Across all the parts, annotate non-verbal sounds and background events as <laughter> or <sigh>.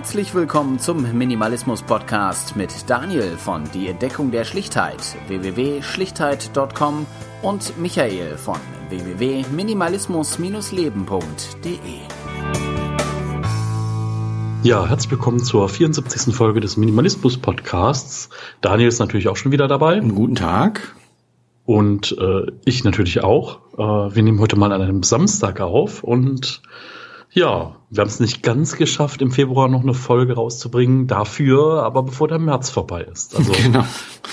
Herzlich willkommen zum Minimalismus Podcast mit Daniel von Die Entdeckung der Schlichtheit www.schlichtheit.com und Michael von www.minimalismus-leben.de. Ja, herzlich willkommen zur 74. Folge des Minimalismus Podcasts. Daniel ist natürlich auch schon wieder dabei. Einen guten Tag. Und äh, ich natürlich auch. Äh, wir nehmen heute mal an einem Samstag auf und ja, wir haben es nicht ganz geschafft, im Februar noch eine Folge rauszubringen. Dafür, aber bevor der März vorbei ist. <laughs> Also genau,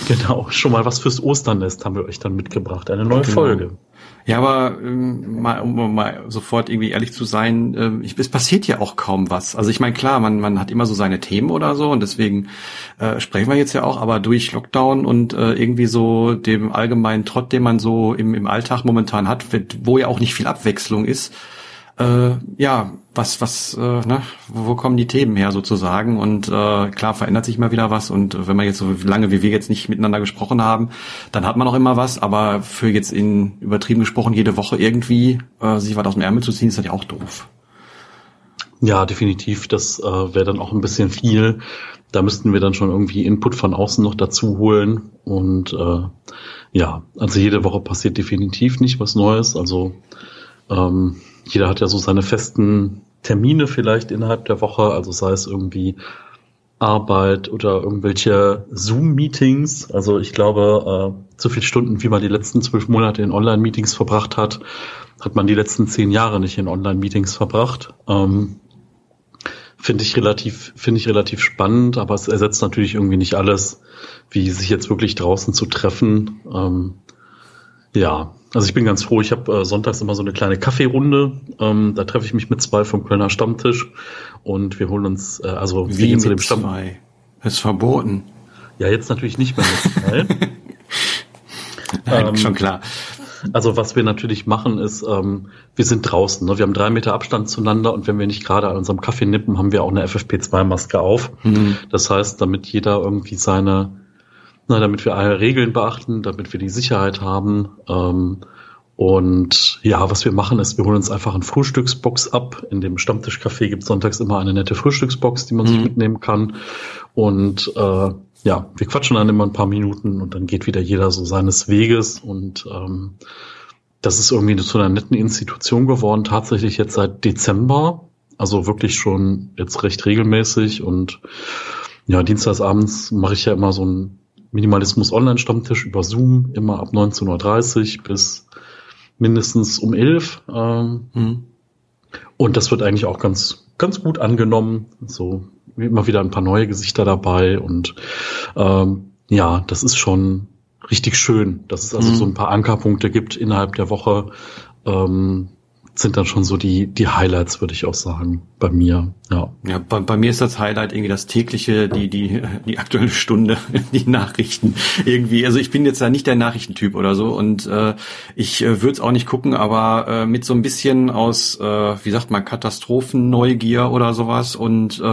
genau. Schon mal was fürs Osternest haben wir euch dann mitgebracht. Eine neue genau. Folge. Ja, aber ähm, mal, um mal sofort irgendwie ehrlich zu sein, ähm, ich, es passiert ja auch kaum was. Also ich meine, klar, man, man hat immer so seine Themen oder so und deswegen äh, sprechen wir jetzt ja auch, aber durch Lockdown und äh, irgendwie so dem allgemeinen Trott, den man so im, im Alltag momentan hat, wo ja auch nicht viel Abwechslung ist, äh, ja, was, was, äh, ne, wo, wo kommen die Themen her sozusagen? Und äh, klar verändert sich mal wieder was. Und wenn man jetzt so lange wie wir jetzt nicht miteinander gesprochen haben, dann hat man auch immer was. Aber für jetzt in übertrieben gesprochen jede Woche irgendwie äh, sich was aus dem Ärmel zu ziehen, ist das ja auch doof. Ja, definitiv. Das äh, wäre dann auch ein bisschen viel. Da müssten wir dann schon irgendwie Input von außen noch dazu holen. Und äh, ja, also jede Woche passiert definitiv nicht was Neues. Also ähm, jeder hat ja so seine festen Termine vielleicht innerhalb der Woche, also sei es irgendwie Arbeit oder irgendwelche Zoom-Meetings. Also ich glaube, äh, so viele Stunden, wie man die letzten zwölf Monate in Online-Meetings verbracht hat, hat man die letzten zehn Jahre nicht in Online-Meetings verbracht. Ähm, finde ich relativ, finde ich relativ spannend, aber es ersetzt natürlich irgendwie nicht alles, wie sich jetzt wirklich draußen zu treffen. Ähm, ja, also ich bin ganz froh. Ich habe äh, sonntags immer so eine kleine Kaffeerunde. Ähm, da treffe ich mich mit zwei vom Kölner Stammtisch und wir holen uns, äh, also Wie wir zu dem Stamm. Zwei? Ist verboten. Ja, jetzt natürlich nicht mehr mit zwei. <laughs> Nein, ähm, schon klar. Also was wir natürlich machen ist, ähm, wir sind draußen. Ne? Wir haben drei Meter Abstand zueinander und wenn wir nicht gerade an unserem Kaffee nippen, haben wir auch eine FFP2-Maske auf. Mhm. Das heißt, damit jeder irgendwie seine na, damit wir alle Regeln beachten, damit wir die Sicherheit haben. Ähm, und ja, was wir machen ist, wir holen uns einfach eine Frühstücksbox ab. In dem Stammtischcafé gibt es sonntags immer eine nette Frühstücksbox, die man mhm. sich mitnehmen kann. Und äh, ja, wir quatschen dann immer ein paar Minuten und dann geht wieder jeder so seines Weges. Und ähm, das ist irgendwie zu einer netten Institution geworden, tatsächlich jetzt seit Dezember. Also wirklich schon jetzt recht regelmäßig. Und ja, dienstagsabends mache ich ja immer so ein Minimalismus Online-Stammtisch über Zoom, immer ab 19.30 Uhr bis mindestens um 11 ähm, mhm. Und das wird eigentlich auch ganz, ganz gut angenommen. So immer wieder ein paar neue Gesichter dabei und ähm, ja, das ist schon richtig schön, dass es also mhm. so ein paar Ankerpunkte gibt innerhalb der Woche, ähm, sind dann schon so die, die Highlights, würde ich auch sagen, bei mir. Ja, ja bei, bei mir ist das Highlight irgendwie das tägliche, die, die, die aktuelle Stunde, <laughs> die Nachrichten irgendwie. Also ich bin jetzt da nicht der Nachrichtentyp oder so und äh, ich äh, würde es auch nicht gucken, aber äh, mit so ein bisschen aus, äh, wie sagt man, Katastrophenneugier oder sowas und äh,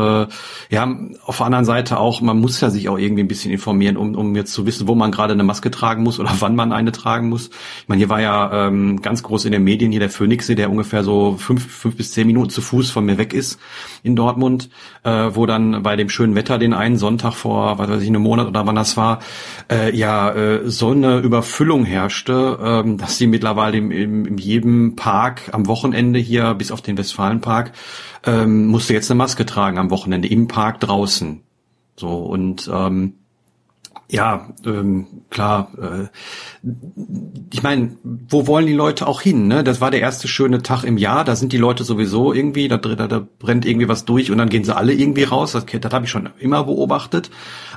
ja, auf der anderen Seite auch, man muss ja sich auch irgendwie ein bisschen informieren, um, um jetzt zu wissen, wo man gerade eine Maske tragen muss oder <laughs> wann man eine tragen muss. Ich meine, hier war ja ähm, ganz groß in den Medien hier der Phoenix, der ungefähr so fünf, fünf bis zehn Minuten zu Fuß von mir weg ist in Dortmund, äh, wo dann bei dem schönen Wetter den einen Sonntag vor, was weiß ich, einem Monat oder wann das war, äh, ja äh, so eine Überfüllung herrschte, äh, dass sie mittlerweile im, im, in jedem Park am Wochenende hier, bis auf den Westfalenpark, äh, musste jetzt eine Maske tragen am Wochenende im Park draußen. So und ähm, ja, ähm, klar. Äh, ich meine, wo wollen die Leute auch hin? Ne? Das war der erste schöne Tag im Jahr. Da sind die Leute sowieso irgendwie, da, da, da brennt irgendwie was durch und dann gehen sie alle irgendwie raus. Das, das habe ich schon immer beobachtet.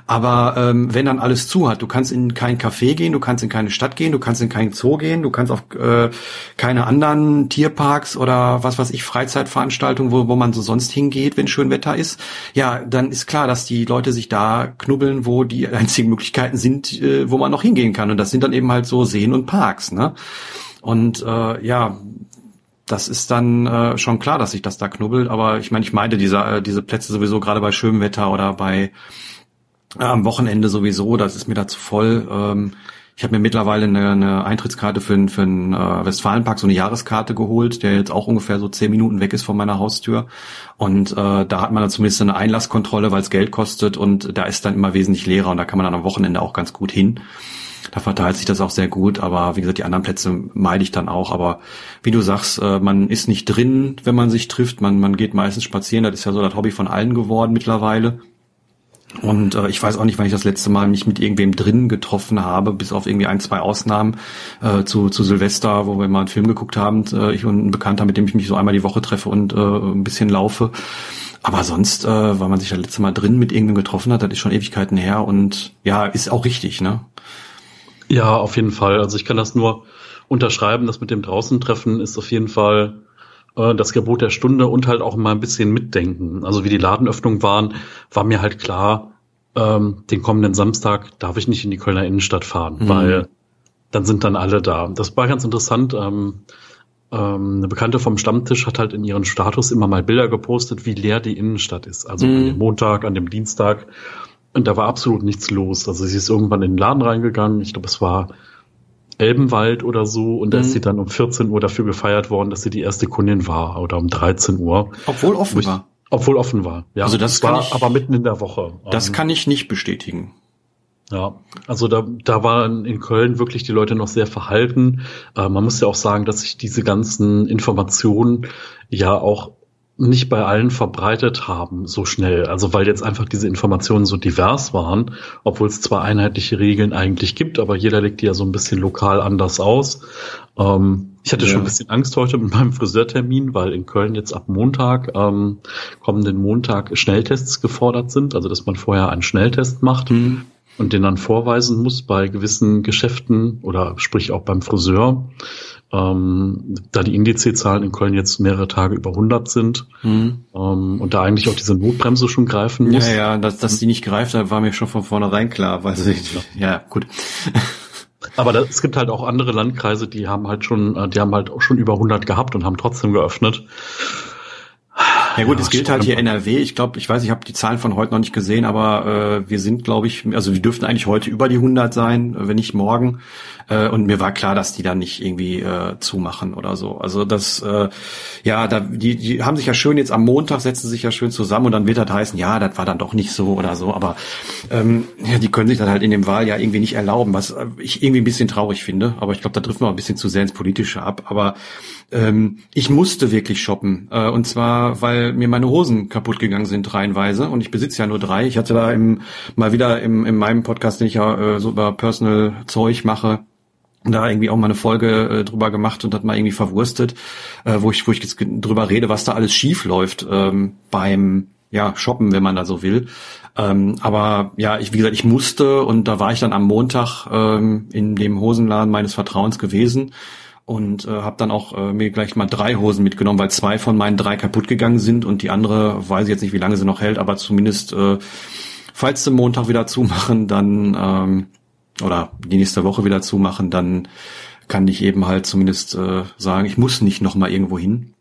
Aber ähm, wenn dann alles zu hat, du kannst in kein Café gehen, du kannst in keine Stadt gehen, du kannst in keinen Zoo gehen, du kannst auf äh, keine anderen Tierparks oder was weiß ich, Freizeitveranstaltungen, wo, wo man so sonst hingeht, wenn schön Wetter ist. Ja, dann ist klar, dass die Leute sich da knubbeln, wo die <laughs> einzigen Möglichkeiten sind, äh, wo man noch hingehen kann. Und das sind dann eben halt so Seen und Parks. Ne? Und äh, ja, das ist dann äh, schon klar, dass sich das da knubbelt. Aber ich meine, ich meinte diese, äh, diese Plätze sowieso gerade bei schönem Wetter oder bei am Wochenende sowieso, das ist mir da zu voll. Ähm, Ich habe mir mittlerweile eine, eine Eintrittskarte für, einen für einen äh, Westfalenpark, so eine Jahreskarte geholt, der jetzt auch ungefähr so zehn Minuten weg ist von meiner Haustür. Und äh, da hat man dann zumindest eine Einlasskontrolle, weil es Geld kostet und da ist dann immer wesentlich leerer und da kann man dann am Wochenende auch ganz gut hin. Da verteilt sich das auch sehr gut, aber wie gesagt, die anderen Plätze meide ich dann auch. Aber wie du sagst, äh, man ist nicht drin, wenn man sich trifft. Man, man geht meistens spazieren. Das ist ja so das Hobby von allen geworden mittlerweile. Und äh, ich weiß auch nicht, wann ich das letzte Mal mich mit irgendwem drin getroffen habe, bis auf irgendwie ein, zwei Ausnahmen äh, zu, zu Silvester, wo wir mal einen Film geguckt haben, äh, ich und ein Bekannter, mit dem ich mich so einmal die Woche treffe und äh, ein bisschen laufe. Aber sonst, äh, weil man sich das letzte Mal drin mit irgendwem getroffen hat, das ist schon Ewigkeiten her und ja, ist auch richtig, ne? Ja, auf jeden Fall. Also ich kann das nur unterschreiben, das mit dem draußen treffen ist auf jeden Fall äh, das Gebot der Stunde und halt auch mal ein bisschen mitdenken. Also wie die Ladenöffnungen waren, war mir halt klar, ähm, den kommenden Samstag darf ich nicht in die Kölner Innenstadt fahren, mhm. weil dann sind dann alle da. Das war ganz interessant. Ähm, ähm, eine Bekannte vom Stammtisch hat halt in ihren Status immer mal Bilder gepostet, wie leer die Innenstadt ist. Also mhm. an dem Montag, an dem Dienstag. Und da war absolut nichts los. Also sie ist irgendwann in den Laden reingegangen. Ich glaube, es war Elbenwald oder so und da ist mhm. sie dann um 14 Uhr dafür gefeiert worden, dass sie die erste Kundin war oder um 13 Uhr. Obwohl offen ich, war. Obwohl offen war, ja. Also das, war ich, aber mitten in der Woche. Das ähm, kann ich nicht bestätigen. Ja, also da, da waren in Köln wirklich die Leute noch sehr verhalten. Äh, man muss ja auch sagen, dass sich diese ganzen Informationen ja auch nicht bei allen verbreitet haben so schnell. Also weil jetzt einfach diese Informationen so divers waren, obwohl es zwar einheitliche Regeln eigentlich gibt, aber jeder legt die ja so ein bisschen lokal anders aus. Ähm, ich hatte ja. schon ein bisschen Angst heute mit meinem Friseurtermin, weil in Köln jetzt ab Montag, ähm, kommenden Montag, Schnelltests gefordert sind, also dass man vorher einen Schnelltest macht. Mhm und den dann vorweisen muss bei gewissen Geschäften oder sprich auch beim Friseur. Ähm, da die Indizezahlen in Köln jetzt mehrere Tage über 100 sind mhm. ähm, und da eigentlich auch diese Notbremse schon greifen muss. Ja, ja, dass, dass die nicht greift, da war mir schon von vornherein klar. Weil sie, ja. ja, gut. Aber da, es gibt halt auch andere Landkreise, die haben halt schon, äh, die haben halt auch schon über 100 gehabt und haben trotzdem geöffnet. Ja gut, ja, es gilt halt hier NRW. Ich glaube, ich weiß, ich habe die Zahlen von heute noch nicht gesehen, aber äh, wir sind, glaube ich, also wir dürften eigentlich heute über die 100 sein, wenn nicht morgen. Äh, und mir war klar, dass die dann nicht irgendwie äh, zumachen oder so. Also das, äh, ja, da, die, die haben sich ja schön jetzt am Montag setzen sich ja schön zusammen und dann wird das heißen, ja, das war dann doch nicht so oder so. Aber ähm, ja, die können sich das halt in dem Wahljahr irgendwie nicht erlauben, was ich irgendwie ein bisschen traurig finde. Aber ich glaube, da trifft man ein bisschen zu sehr ins Politische ab. Aber ähm, ich musste wirklich shoppen. Äh, und zwar, weil mir meine Hosen kaputt gegangen sind reihenweise. Und ich besitze ja nur drei. Ich hatte da im, mal wieder im, in meinem Podcast, den ich ja äh, so über Personal Zeug mache, da irgendwie auch mal eine Folge äh, drüber gemacht und hat mal irgendwie verwurstet, äh, wo ich wo ich jetzt drüber rede, was da alles schief läuft ähm, beim ja shoppen, wenn man da so will. Ähm, aber ja, ich wie gesagt, ich musste und da war ich dann am Montag ähm, in dem Hosenladen meines Vertrauens gewesen und äh, habe dann auch äh, mir gleich mal drei Hosen mitgenommen, weil zwei von meinen drei kaputt gegangen sind und die andere weiß ich jetzt nicht, wie lange sie noch hält, aber zumindest äh, falls sie Montag wieder zumachen, dann ähm, oder die nächste Woche wieder zumachen, dann kann ich eben halt zumindest äh, sagen, ich muss nicht noch mal irgendwo hin.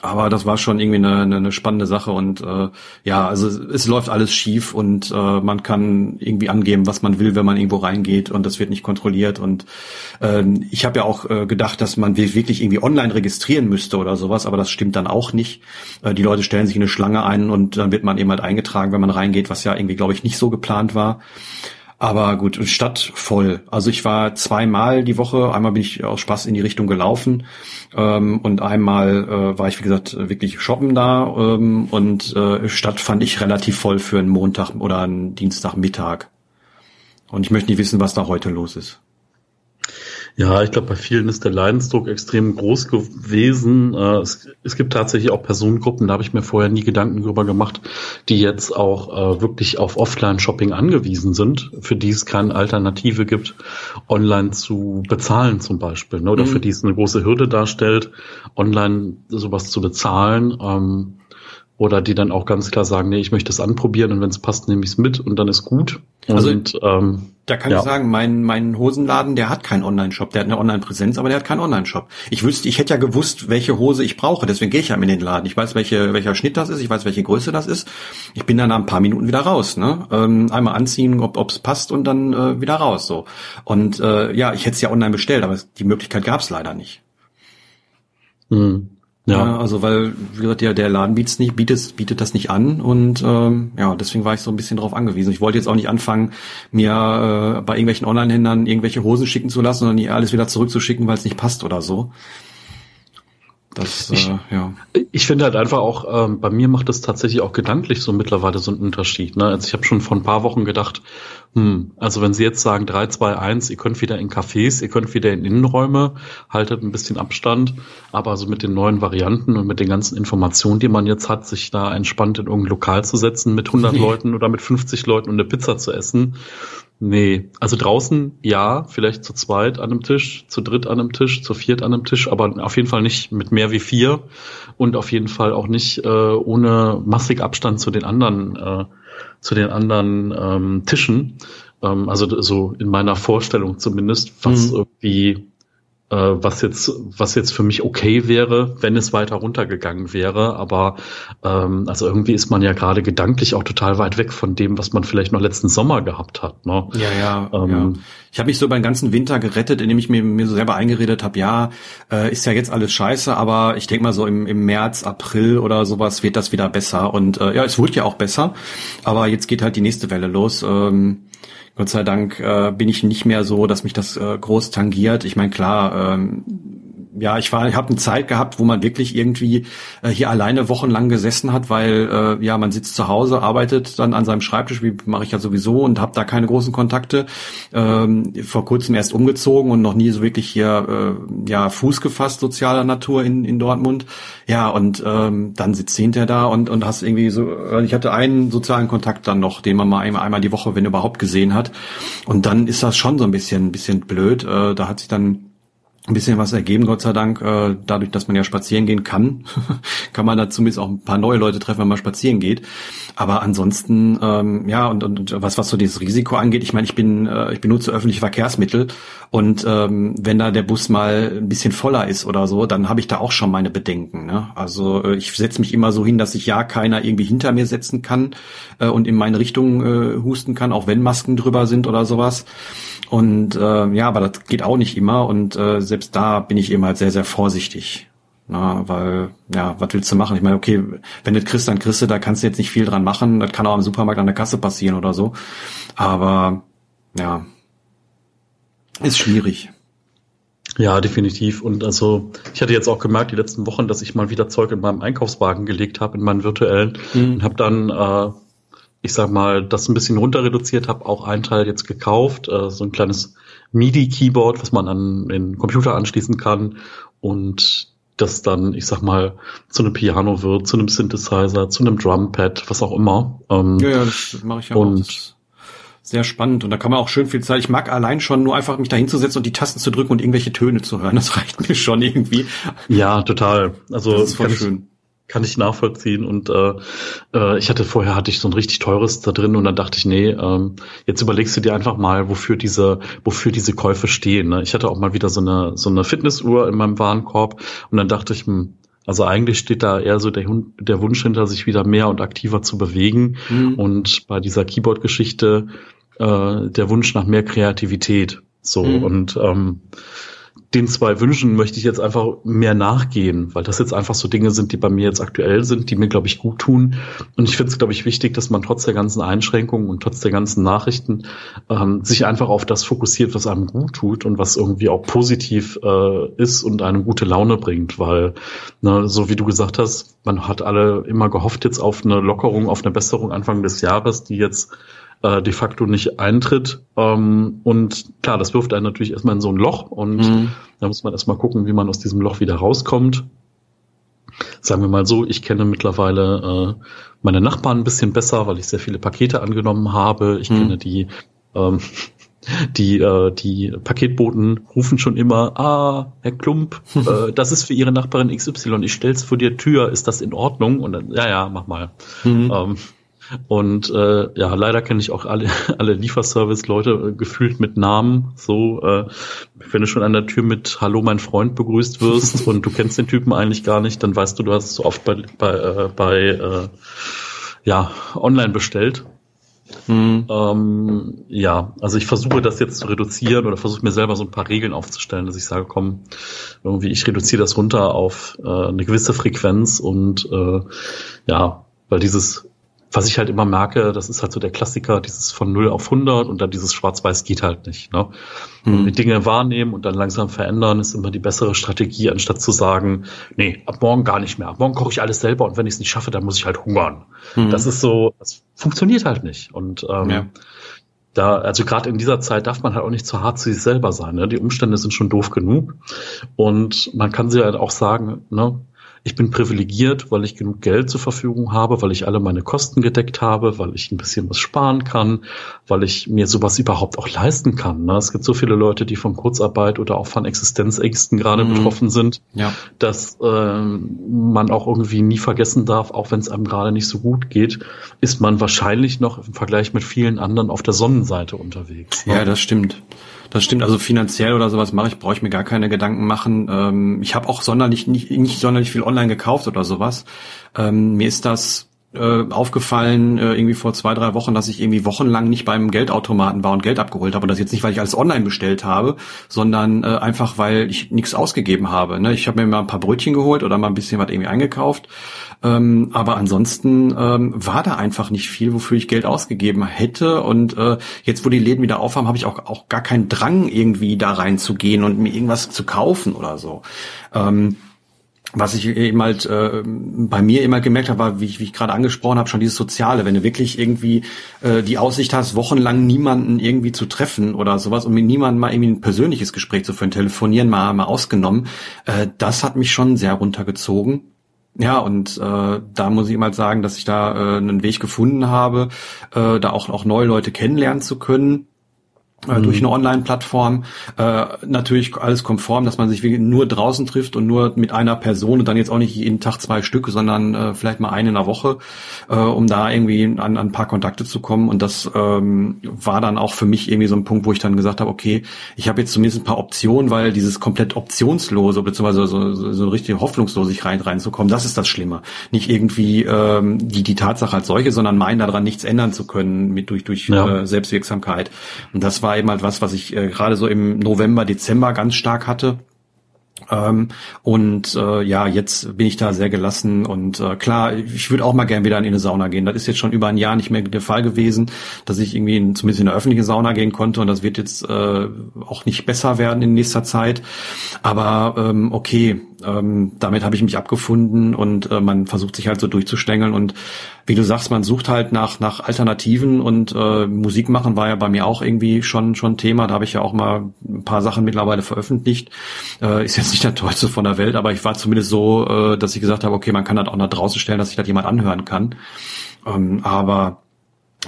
Aber das war schon irgendwie eine, eine, eine spannende Sache und äh, ja, also es, es läuft alles schief und äh, man kann irgendwie angeben, was man will, wenn man irgendwo reingeht und das wird nicht kontrolliert. Und äh, ich habe ja auch äh, gedacht, dass man wirklich irgendwie online registrieren müsste oder sowas, aber das stimmt dann auch nicht. Äh, die Leute stellen sich in eine Schlange ein und dann wird man eben halt eingetragen, wenn man reingeht, was ja irgendwie, glaube ich, nicht so geplant war. Aber gut, Stadt voll. Also ich war zweimal die Woche, einmal bin ich aus Spaß in die Richtung gelaufen ähm, und einmal äh, war ich, wie gesagt, wirklich shoppen da ähm, und äh, Stadt fand ich relativ voll für einen Montag oder einen Dienstagmittag. Und ich möchte nicht wissen, was da heute los ist. Ja, ich glaube, bei vielen ist der Leidensdruck extrem groß gewesen. Äh, es, es, gibt tatsächlich auch Personengruppen, da habe ich mir vorher nie Gedanken drüber gemacht, die jetzt auch äh, wirklich auf Offline-Shopping angewiesen sind, für die es keine Alternative gibt, online zu bezahlen zum Beispiel, ne? oder mhm. für die es eine große Hürde darstellt, online sowas zu bezahlen. Ähm, oder die dann auch ganz klar sagen, nee, ich möchte es anprobieren und wenn es passt, nehme ich es mit und dann ist gut. Also und, ähm, da kann ja. ich sagen, mein, mein Hosenladen, der hat keinen Online-Shop, der hat eine Online-Präsenz, aber der hat keinen Online-Shop. Ich wüsste, ich hätte ja gewusst, welche Hose ich brauche, deswegen gehe ich ja in den Laden. Ich weiß, welche, welcher Schnitt das ist, ich weiß, welche Größe das ist. Ich bin dann nach ein paar Minuten wieder raus, ne? Ähm, einmal anziehen, ob es passt und dann äh, wieder raus. so. Und äh, ja, ich hätte es ja online bestellt, aber die Möglichkeit gab es leider nicht. Mhm. Ja. also weil, wie gesagt, der, der Laden bietet, nicht, bietet, bietet das nicht an und ähm, ja, deswegen war ich so ein bisschen drauf angewiesen. Ich wollte jetzt auch nicht anfangen, mir äh, bei irgendwelchen Online-Händlern irgendwelche Hosen schicken zu lassen, sondern alles wieder zurückzuschicken, weil es nicht passt oder so. Das, ich, äh, ja. Ich finde halt einfach auch, ähm, bei mir macht es tatsächlich auch gedanklich so mittlerweile so einen Unterschied. Ne? Also ich habe schon vor ein paar Wochen gedacht, hm, also wenn Sie jetzt sagen 3, 2, 1, ihr könnt wieder in Cafés, ihr könnt wieder in Innenräume, haltet ein bisschen Abstand, aber so mit den neuen Varianten und mit den ganzen Informationen, die man jetzt hat, sich da entspannt in irgendein Lokal zu setzen mit 100 <laughs> Leuten oder mit 50 Leuten und eine Pizza zu essen, Nee, also draußen ja, vielleicht zu zweit an einem Tisch, zu dritt an einem Tisch, zu viert an einem Tisch, aber auf jeden Fall nicht mit mehr wie vier und auf jeden Fall auch nicht äh, ohne massig Abstand zu den anderen, äh, zu den anderen ähm, Tischen. Ähm, also so in meiner Vorstellung zumindest, was mhm. irgendwie äh, was jetzt, was jetzt für mich okay wäre, wenn es weiter runtergegangen wäre. Aber ähm, also irgendwie ist man ja gerade gedanklich auch total weit weg von dem, was man vielleicht noch letzten Sommer gehabt hat. Ne? Ja, ja. Ähm, ja. Ich habe mich so beim ganzen Winter gerettet, indem ich mir, mir so selber eingeredet habe, ja, äh, ist ja jetzt alles scheiße, aber ich denke mal so im, im März, April oder sowas wird das wieder besser. Und äh, ja, es wurde ja auch besser, aber jetzt geht halt die nächste Welle los. Ähm, Gott sei Dank äh, bin ich nicht mehr so, dass mich das äh, groß tangiert. Ich meine, klar, ähm, ja, ich war, ich habe eine Zeit gehabt, wo man wirklich irgendwie äh, hier alleine wochenlang gesessen hat, weil äh, ja man sitzt zu Hause, arbeitet dann an seinem Schreibtisch, wie mache ich ja sowieso und habe da keine großen Kontakte. Ähm, vor kurzem erst umgezogen und noch nie so wirklich hier äh, ja Fuß gefasst sozialer Natur in in Dortmund. Ja und ähm, dann sitzt du hinterher da und und hast irgendwie so. Ich hatte einen sozialen Kontakt dann noch, den man mal einmal, einmal die Woche, wenn überhaupt, gesehen hat. Und dann ist das schon so ein bisschen ein bisschen blöd. Äh, da hat sich dann ein bisschen was ergeben, Gott sei Dank. Äh, dadurch, dass man ja spazieren gehen kann, <laughs> kann man da zumindest auch ein paar neue Leute treffen, wenn man spazieren geht. Aber ansonsten, ähm, ja, und, und was, was so dieses Risiko angeht, ich meine, ich bin, äh, ich benutze öffentliche Verkehrsmittel und ähm, wenn da der Bus mal ein bisschen voller ist oder so, dann habe ich da auch schon meine Bedenken. Ne? Also äh, ich setze mich immer so hin, dass sich ja keiner irgendwie hinter mir setzen kann äh, und in meine Richtung äh, husten kann, auch wenn Masken drüber sind oder sowas. Und äh, ja, aber das geht auch nicht immer und äh, selbst da bin ich eben halt sehr, sehr vorsichtig. Na, weil, ja, was willst du machen? Ich meine, okay, wenn du kriegst, dann kriegst du, da kannst du jetzt nicht viel dran machen. Das kann auch im Supermarkt an der Kasse passieren oder so. Aber ja, ist schwierig. Ja, definitiv. Und also ich hatte jetzt auch gemerkt die letzten Wochen, dass ich mal wieder Zeug in meinem Einkaufswagen gelegt habe, in meinen virtuellen, mhm. und habe dann äh, ich sag mal, das ein bisschen runter reduziert habe, auch einen Teil jetzt gekauft, äh, so ein kleines MIDI-Keyboard, was man an den Computer anschließen kann und das dann, ich sag mal, zu einem Piano wird, zu einem Synthesizer, zu einem Drumpad, was auch immer. Ähm, ja, ja, das mache ich ja und, auch. Sehr spannend. Und da kann man auch schön viel Zeit. Ich mag allein schon nur einfach mich da hinzusetzen und die Tasten zu drücken und irgendwelche Töne zu hören. Das <laughs> reicht mir schon irgendwie. Ja, total. Also das ist voll schön kann ich nachvollziehen. Und äh, äh, ich hatte vorher hatte ich so ein richtig teures da drin und dann dachte ich, nee, ähm, jetzt überlegst du dir einfach mal, wofür diese, wofür diese Käufe stehen. Ne? Ich hatte auch mal wieder so eine so eine Fitnessuhr in meinem Warenkorb und dann dachte ich, hm, also eigentlich steht da eher so der, der Wunsch hinter, sich wieder mehr und aktiver zu bewegen. Mhm. Und bei dieser Keyboard-Geschichte äh, der Wunsch nach mehr Kreativität. So mhm. und ähm, den zwei Wünschen möchte ich jetzt einfach mehr nachgehen, weil das jetzt einfach so Dinge sind, die bei mir jetzt aktuell sind, die mir, glaube ich, gut tun. Und ich finde es, glaube ich, wichtig, dass man trotz der ganzen Einschränkungen und trotz der ganzen Nachrichten ähm, sich einfach auf das fokussiert, was einem gut tut und was irgendwie auch positiv äh, ist und einem gute Laune bringt, weil, ne, so wie du gesagt hast, man hat alle immer gehofft jetzt auf eine Lockerung, auf eine Besserung Anfang des Jahres, die jetzt äh, de facto nicht eintritt. Ähm, und klar, das wirft einen natürlich erstmal in so ein Loch und mhm. da muss man erstmal gucken, wie man aus diesem Loch wieder rauskommt. Sagen wir mal so, ich kenne mittlerweile äh, meine Nachbarn ein bisschen besser, weil ich sehr viele Pakete angenommen habe. Ich mhm. kenne die ähm, <laughs> die, äh, die Paketboten rufen schon immer, ah, Herr Klump, <laughs> äh, das ist für Ihre Nachbarin XY, ich stell's vor der Tür, ist das in Ordnung? Und dann, ja, ja, mach mal. Mhm. Ähm, und äh, ja, leider kenne ich auch alle, <laughs> alle Lieferservice-Leute äh, gefühlt mit Namen. So, äh, wenn du schon an der Tür mit Hallo, mein Freund begrüßt wirst <laughs> und du kennst den Typen eigentlich gar nicht, dann weißt du, du hast es so oft bei, bei, äh, bei äh, ja, online bestellt. Mhm. Ähm, ja, also ich versuche das jetzt zu reduzieren oder versuche mir selber so ein paar Regeln aufzustellen, dass ich sage, komm, irgendwie ich reduziere das runter auf äh, eine gewisse Frequenz und äh, ja, weil dieses was ich halt immer merke, das ist halt so der Klassiker, dieses von 0 auf 100 und dann dieses Schwarz-Weiß geht halt nicht. Ne? Mhm. Die Dinge wahrnehmen und dann langsam verändern ist immer die bessere Strategie, anstatt zu sagen, nee, ab morgen gar nicht mehr. Ab morgen koche ich alles selber und wenn ich es nicht schaffe, dann muss ich halt hungern. Mhm. Das ist so, das funktioniert halt nicht. Und ähm, ja. da, also gerade in dieser Zeit darf man halt auch nicht zu hart zu sich selber sein. Ne? Die Umstände sind schon doof genug. Und man kann sie halt auch sagen, ne, ich bin privilegiert, weil ich genug Geld zur Verfügung habe, weil ich alle meine Kosten gedeckt habe, weil ich ein bisschen was sparen kann, weil ich mir sowas überhaupt auch leisten kann. Ne? Es gibt so viele Leute, die von Kurzarbeit oder auch von Existenzängsten gerade mhm. betroffen sind, ja. dass äh, man auch irgendwie nie vergessen darf, auch wenn es einem gerade nicht so gut geht, ist man wahrscheinlich noch im Vergleich mit vielen anderen auf der Sonnenseite unterwegs. Ne? Ja, das stimmt. Das stimmt, also finanziell oder sowas mache ich, brauche ich mir gar keine Gedanken machen. Ähm, ich habe auch sonderlich nicht, nicht sonderlich viel online gekauft oder sowas. Ähm, mir ist das äh, aufgefallen, äh, irgendwie vor zwei, drei Wochen, dass ich irgendwie wochenlang nicht beim Geldautomaten war und Geld abgeholt habe. Und das jetzt nicht, weil ich alles online bestellt habe, sondern äh, einfach, weil ich nichts ausgegeben habe. Ne? Ich habe mir mal ein paar Brötchen geholt oder mal ein bisschen was irgendwie eingekauft. Ähm, aber ansonsten ähm, war da einfach nicht viel, wofür ich Geld ausgegeben hätte. Und äh, jetzt, wo die Läden wieder aufhaben, habe ich auch, auch gar keinen Drang, irgendwie da reinzugehen und mir irgendwas zu kaufen oder so. Ähm, was ich eben halt äh, bei mir immer gemerkt habe, war, wie ich, wie ich gerade angesprochen habe, schon dieses Soziale. Wenn du wirklich irgendwie äh, die Aussicht hast, wochenlang niemanden irgendwie zu treffen oder sowas und mit niemandem mal irgendwie ein persönliches Gespräch zu führen, telefonieren mal, mal ausgenommen, äh, das hat mich schon sehr runtergezogen. Ja, und äh, da muss ich mal sagen, dass ich da äh, einen Weg gefunden habe, äh, da auch, auch neue Leute kennenlernen zu können äh, durch eine Online-Plattform. Äh, natürlich alles konform, dass man sich nur draußen trifft und nur mit einer Person und dann jetzt auch nicht jeden Tag zwei Stück, sondern äh, vielleicht mal eine in der Woche, äh, um da irgendwie an, an ein paar Kontakte zu kommen. Und das ähm, war dann auch für mich irgendwie so ein Punkt, wo ich dann gesagt habe, okay, ich habe jetzt zumindest ein paar Optionen, weil dieses komplett optionslose beziehungsweise so, so, so richtig hoffnungslos rein reinzukommen, das ist das Schlimme. Nicht irgendwie ähm, die die Tatsache als solche, sondern meinen daran nichts ändern zu können mit durch durch ja. äh, Selbstwirksamkeit. Und das war war eben halt was, was ich äh, gerade so im November, Dezember ganz stark hatte. Ähm, und äh, ja, jetzt bin ich da sehr gelassen und äh, klar, ich würde auch mal gern wieder in eine Sauna gehen. Das ist jetzt schon über ein Jahr nicht mehr der Fall gewesen, dass ich irgendwie in, zumindest in eine öffentliche Sauna gehen konnte und das wird jetzt äh, auch nicht besser werden in nächster Zeit. Aber ähm, okay, ähm, damit habe ich mich abgefunden und äh, man versucht sich halt so durchzustängeln und wie du sagst, man sucht halt nach nach Alternativen und äh, Musik machen war ja bei mir auch irgendwie schon schon Thema. Da habe ich ja auch mal ein paar Sachen mittlerweile veröffentlicht. Äh, ist jetzt nicht der tollste von der Welt, aber ich war zumindest so, äh, dass ich gesagt habe, okay, man kann das auch nach draußen stellen, dass sich das jemand anhören kann. Ähm, aber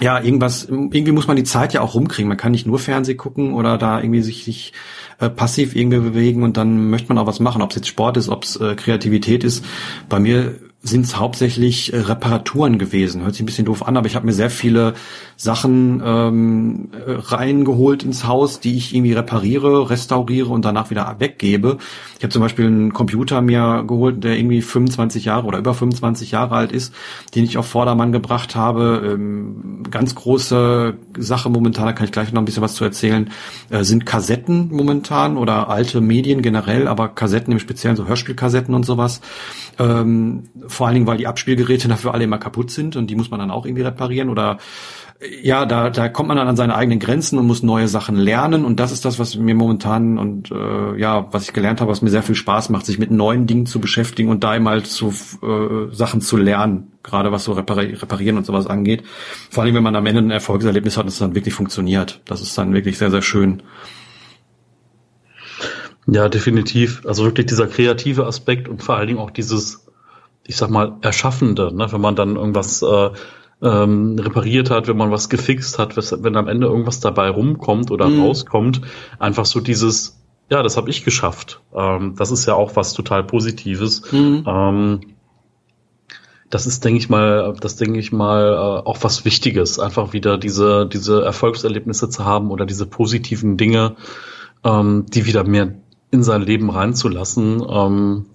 ja, irgendwas, irgendwie muss man die Zeit ja auch rumkriegen. Man kann nicht nur Fernseh gucken oder da irgendwie sich, sich äh, passiv irgendwie bewegen und dann möchte man auch was machen, ob es jetzt Sport ist, ob es äh, Kreativität ist. Bei mir sind es hauptsächlich äh, Reparaturen gewesen. Hört sich ein bisschen doof an, aber ich habe mir sehr viele Sachen ähm, reingeholt ins Haus, die ich irgendwie repariere, restauriere und danach wieder weggebe. Ich habe zum Beispiel einen Computer mir geholt, der irgendwie 25 Jahre oder über 25 Jahre alt ist, den ich auf Vordermann gebracht habe. Ähm, ganz große Sache momentan, da kann ich gleich noch ein bisschen was zu erzählen, äh, sind Kassetten momentan oder alte Medien generell, aber Kassetten im Speziellen, so Hörspielkassetten und sowas. Ähm, vor allen Dingen, weil die Abspielgeräte dafür alle immer kaputt sind und die muss man dann auch irgendwie reparieren oder ja, da, da kommt man dann an seine eigenen Grenzen und muss neue Sachen lernen und das ist das, was mir momentan und äh, ja, was ich gelernt habe, was mir sehr viel Spaß macht, sich mit neuen Dingen zu beschäftigen und da eben halt zu äh, Sachen zu lernen, gerade was so repari reparieren und sowas angeht. Vor allem, wenn man am Ende ein Erfolgserlebnis hat und es dann wirklich funktioniert. Das ist dann wirklich sehr, sehr schön. Ja, definitiv. Also wirklich dieser kreative Aspekt und vor allen Dingen auch dieses ich sag mal, Erschaffende, ne? wenn man dann irgendwas äh, ähm, repariert hat, wenn man was gefixt hat, wenn am Ende irgendwas dabei rumkommt oder mhm. rauskommt, einfach so dieses, ja, das habe ich geschafft. Ähm, das ist ja auch was total Positives. Mhm. Ähm, das ist, denke ich mal, das denke ich mal äh, auch was Wichtiges, einfach wieder diese diese Erfolgserlebnisse zu haben oder diese positiven Dinge, ähm, die wieder mehr in sein Leben reinzulassen. Ähm,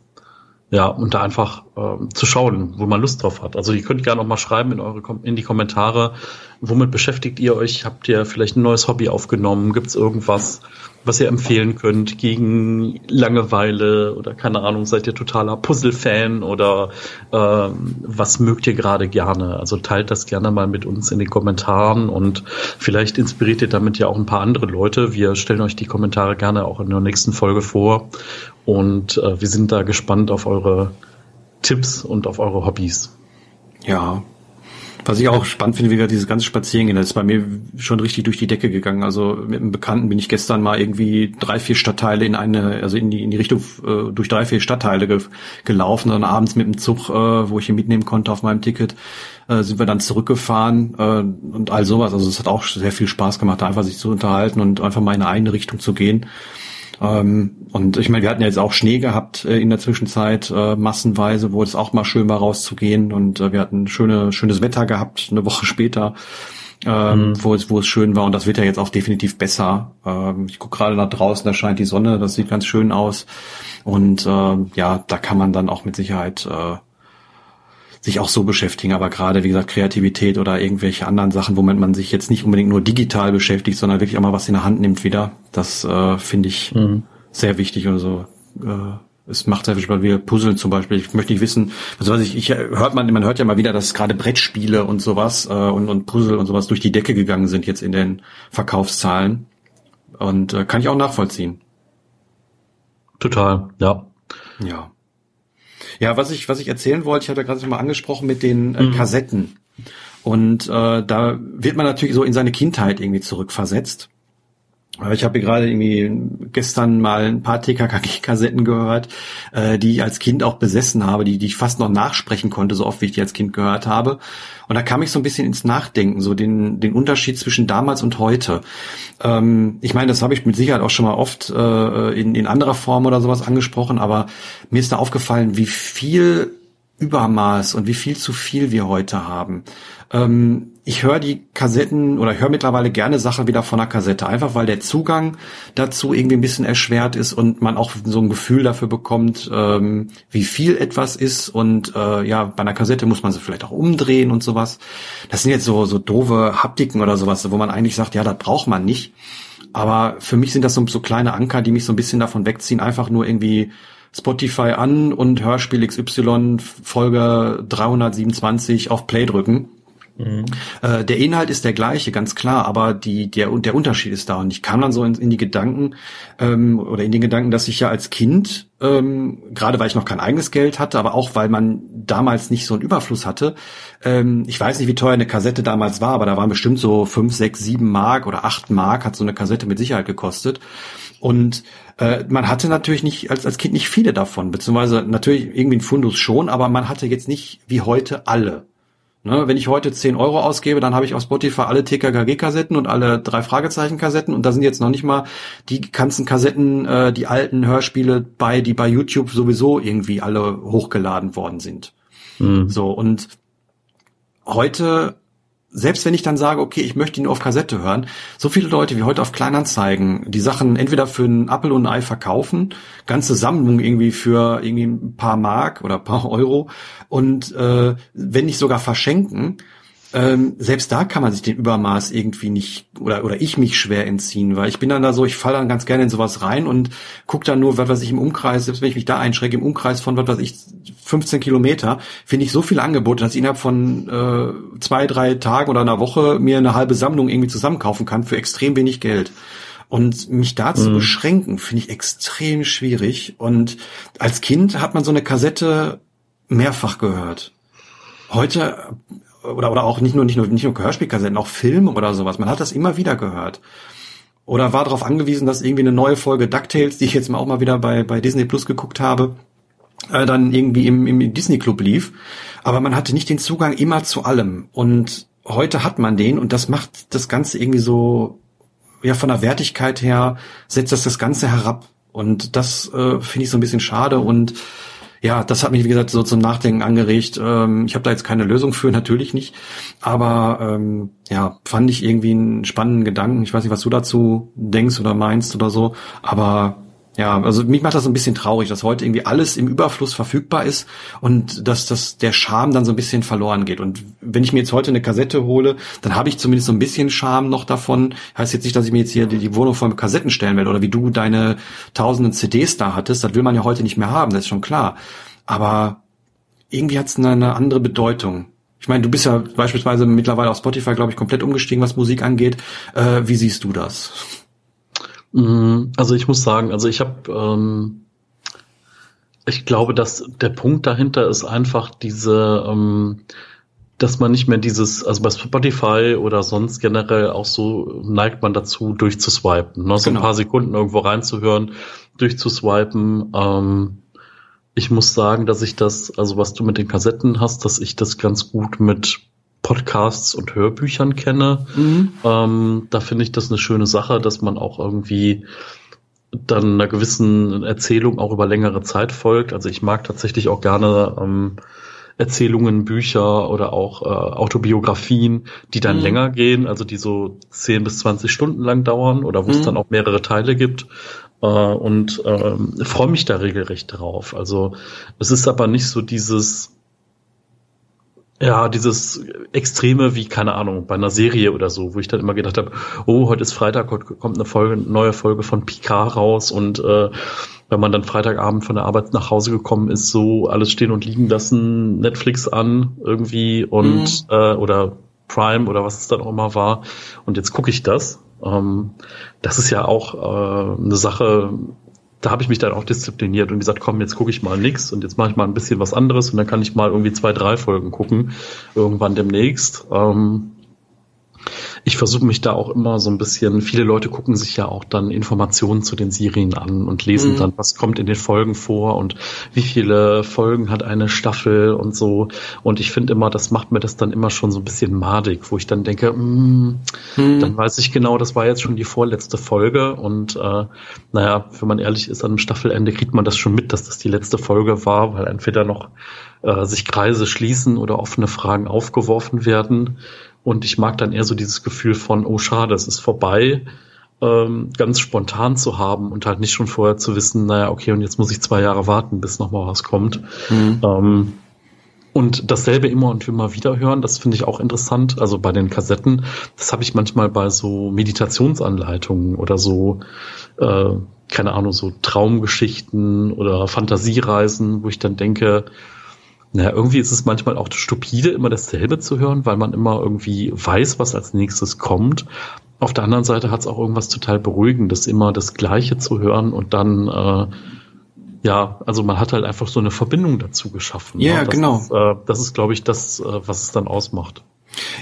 ja, und da einfach äh, zu schauen, wo man Lust drauf hat. Also ihr könnt gerne noch mal schreiben in eure in die Kommentare, womit beschäftigt ihr euch? Habt ihr vielleicht ein neues Hobby aufgenommen? Gibt es irgendwas, was ihr empfehlen könnt gegen Langeweile oder keine Ahnung, seid ihr totaler Puzzle-Fan oder äh, was mögt ihr gerade gerne? Also teilt das gerne mal mit uns in den Kommentaren und vielleicht inspiriert ihr damit ja auch ein paar andere Leute. Wir stellen euch die Kommentare gerne auch in der nächsten Folge vor und äh, wir sind da gespannt auf eure Tipps und auf eure Hobbys. Ja, was ich auch spannend finde, wie wir dieses ganze Spazierengehen, das ist bei mir schon richtig durch die Decke gegangen. Also mit einem Bekannten bin ich gestern mal irgendwie drei, vier Stadtteile in eine, also in die, in die Richtung äh, durch drei, vier Stadtteile ge gelaufen. Dann abends mit dem Zug, äh, wo ich ihn mitnehmen konnte auf meinem Ticket, äh, sind wir dann zurückgefahren äh, und all sowas. Also es hat auch sehr viel Spaß gemacht, einfach sich zu unterhalten und einfach mal in eine Richtung zu gehen. Ähm, und ich meine, wir hatten ja jetzt auch Schnee gehabt äh, in der Zwischenzeit, äh, massenweise, wo es auch mal schön war rauszugehen. Und äh, wir hatten schöne, schönes Wetter gehabt, eine Woche <laughs> später. Ähm, mhm. wo es wo es schön war und das wird ja jetzt auch definitiv besser. Ähm, ich gucke gerade nach draußen, da scheint die Sonne, das sieht ganz schön aus und äh, ja, da kann man dann auch mit Sicherheit äh, sich auch so beschäftigen. Aber gerade, wie gesagt, Kreativität oder irgendwelche anderen Sachen, womit man sich jetzt nicht unbedingt nur digital beschäftigt, sondern wirklich auch mal was in der Hand nimmt wieder, das äh, finde ich mhm. sehr wichtig und so. Äh, es macht sehr viel Spaß, wie Puzzeln zum Beispiel. Ich möchte nicht wissen, also was ich, ich hört man, man hört ja mal wieder, dass gerade Brettspiele und sowas äh, und, und Puzzle und sowas durch die Decke gegangen sind jetzt in den Verkaufszahlen. Und äh, kann ich auch nachvollziehen. Total, ja. Ja. Ja, was ich, was ich erzählen wollte, ich hatte gerade schon mal angesprochen mit den äh, mhm. Kassetten. Und äh, da wird man natürlich so in seine Kindheit irgendwie zurückversetzt. Ich habe gerade irgendwie gestern mal ein paar TKKG-Kassetten gehört, äh, die ich als Kind auch besessen habe, die, die ich fast noch nachsprechen konnte, so oft wie ich die als Kind gehört habe. Und da kam ich so ein bisschen ins Nachdenken, so den, den Unterschied zwischen damals und heute. Ähm, ich meine, das habe ich mit Sicherheit auch schon mal oft äh, in, in anderer Form oder sowas angesprochen, aber mir ist da aufgefallen, wie viel Übermaß und wie viel zu viel wir heute haben. Ähm, ich höre die Kassetten oder höre mittlerweile gerne Sachen wieder von der Kassette, einfach weil der Zugang dazu irgendwie ein bisschen erschwert ist und man auch so ein Gefühl dafür bekommt, ähm, wie viel etwas ist und äh, ja, bei einer Kassette muss man sie vielleicht auch umdrehen und sowas. Das sind jetzt so so doofe Haptiken oder sowas, wo man eigentlich sagt, ja, das braucht man nicht. Aber für mich sind das so, so kleine Anker, die mich so ein bisschen davon wegziehen, einfach nur irgendwie Spotify an und Hörspiel XY Folge 327 auf Play drücken Mhm. Äh, der Inhalt ist der gleiche, ganz klar, aber die, der, der Unterschied ist da. Und ich kam dann so in, in die Gedanken, ähm, oder in den Gedanken, dass ich ja als Kind, ähm, gerade weil ich noch kein eigenes Geld hatte, aber auch weil man damals nicht so einen Überfluss hatte, ähm, ich weiß nicht, wie teuer eine Kassette damals war, aber da waren bestimmt so fünf, sechs, sieben Mark oder acht Mark hat so eine Kassette mit Sicherheit gekostet. Und äh, man hatte natürlich nicht als, als Kind nicht viele davon, beziehungsweise natürlich irgendwie ein Fundus schon, aber man hatte jetzt nicht wie heute alle. Ne, wenn ich heute 10 Euro ausgebe, dann habe ich auf Spotify alle TKKG-Kassetten und alle drei Fragezeichen-Kassetten und da sind jetzt noch nicht mal die ganzen Kassetten, äh, die alten Hörspiele bei, die bei YouTube sowieso irgendwie alle hochgeladen worden sind. Mhm. So, und heute selbst wenn ich dann sage, okay, ich möchte ihn nur auf Kassette hören, so viele Leute wie heute auf Kleinanzeigen die Sachen entweder für einen Apple und ein Ei verkaufen, ganze Sammlung irgendwie für irgendwie ein paar Mark oder ein paar Euro und äh, wenn nicht sogar verschenken ähm, selbst da kann man sich den Übermaß irgendwie nicht oder oder ich mich schwer entziehen, weil ich bin dann da so, ich falle dann ganz gerne in sowas rein und guck dann nur, was weiß ich im Umkreis, selbst wenn ich mich da einschränke, im Umkreis von was weiß ich 15 Kilometer, finde ich so viele Angebote, dass ich innerhalb von äh, zwei, drei Tagen oder einer Woche mir eine halbe Sammlung irgendwie zusammenkaufen kann für extrem wenig Geld. Und mich da zu mhm. beschränken, finde ich extrem schwierig. Und als Kind hat man so eine Kassette mehrfach gehört. Heute oder, oder auch nicht nur, nicht nur, nicht nur Hörspielkassetten, auch Filme oder sowas. Man hat das immer wieder gehört. Oder war darauf angewiesen, dass irgendwie eine neue Folge DuckTales, die ich jetzt mal auch mal wieder bei, bei Disney Plus geguckt habe, äh, dann irgendwie im, im Disney Club lief. Aber man hatte nicht den Zugang immer zu allem. Und heute hat man den und das macht das Ganze irgendwie so, ja, von der Wertigkeit her setzt das das Ganze herab. Und das äh, finde ich so ein bisschen schade und ja, das hat mich, wie gesagt, so zum Nachdenken angeregt. Ähm, ich habe da jetzt keine Lösung für, natürlich nicht. Aber ähm, ja, fand ich irgendwie einen spannenden Gedanken. Ich weiß nicht, was du dazu denkst oder meinst oder so. Aber ja, also mich macht das so ein bisschen traurig, dass heute irgendwie alles im Überfluss verfügbar ist und dass, dass der Charme dann so ein bisschen verloren geht. Und wenn ich mir jetzt heute eine Kassette hole, dann habe ich zumindest so ein bisschen Charme noch davon. Heißt jetzt nicht, dass ich mir jetzt hier die, Wohnung voll mit Kassetten stellen werde oder wie du deine tausenden CDs da hattest. Das will man ja heute nicht mehr haben, das ist schon klar. Aber irgendwie hat es eine, eine andere Bedeutung. Ich meine, du bist ja beispielsweise mittlerweile auf Spotify, glaube ich, komplett umgestiegen, was Musik angeht. Äh, wie siehst du das? Mhm, also ich muss sagen, also ich habe, ähm, ich glaube, dass der Punkt dahinter ist einfach diese, ähm, dass man nicht mehr dieses, also bei Spotify oder sonst generell auch so neigt man dazu, durchzuswipen, ne? so genau. ein paar Sekunden irgendwo reinzuhören, durchzuswipen. Ähm, ich muss sagen, dass ich das, also was du mit den Kassetten hast, dass ich das ganz gut mit Podcasts und Hörbüchern kenne. Mhm. Ähm, da finde ich das eine schöne Sache, dass man auch irgendwie dann einer gewissen Erzählung auch über längere Zeit folgt. Also ich mag tatsächlich auch gerne ähm, Erzählungen, Bücher oder auch äh, Autobiografien, die dann mhm. länger gehen, also die so 10 bis 20 Stunden lang dauern oder wo es mhm. dann auch mehrere Teile gibt. Äh, und äh, freue mich da regelrecht drauf. Also es ist aber nicht so dieses ja, dieses Extreme wie, keine Ahnung, bei einer Serie oder so, wo ich dann immer gedacht habe, oh, heute ist Freitag, heute kommt eine Folge, neue Folge von Picard raus und äh, wenn man dann Freitagabend von der Arbeit nach Hause gekommen ist, so alles stehen und liegen lassen, Netflix an irgendwie und mhm. äh, oder Prime oder was es dann auch immer war. Und jetzt gucke ich das. Ähm, das ist ja auch äh, eine Sache, da habe ich mich dann auch diszipliniert und gesagt, komm, jetzt gucke ich mal nix und jetzt mache ich mal ein bisschen was anderes und dann kann ich mal irgendwie zwei, drei Folgen gucken, irgendwann demnächst. Ähm, ich versuche mich da auch immer so ein bisschen, viele Leute gucken sich ja auch dann Informationen zu den Serien an und lesen mhm. dann, was kommt in den Folgen vor und wie viele Folgen hat eine Staffel und so. Und ich finde immer, das macht mir das dann immer schon so ein bisschen madig, wo ich dann denke, mm, mhm. dann weiß ich genau, das war jetzt schon die vorletzte Folge und äh, naja, wenn man ehrlich ist, an einem Staffelende kriegt man das schon mit, dass das die letzte Folge war, weil entweder noch äh, sich Kreise schließen oder offene Fragen aufgeworfen werden. Und ich mag dann eher so dieses Gefühl von, oh schade, es ist vorbei, ähm, ganz spontan zu haben und halt nicht schon vorher zu wissen, naja, okay, und jetzt muss ich zwei Jahre warten, bis nochmal was kommt. Mhm. Ähm, und dasselbe immer und immer wieder hören, das finde ich auch interessant. Also bei den Kassetten, das habe ich manchmal bei so Meditationsanleitungen oder so, äh, keine Ahnung, so Traumgeschichten oder Fantasiereisen, wo ich dann denke, naja, irgendwie ist es manchmal auch stupide, immer dasselbe zu hören, weil man immer irgendwie weiß, was als nächstes kommt. Auf der anderen Seite hat es auch irgendwas total Beruhigendes, immer das Gleiche zu hören und dann, äh, ja, also man hat halt einfach so eine Verbindung dazu geschaffen. Ja, yeah, genau. Ist, äh, das ist, glaube ich, das, äh, was es dann ausmacht.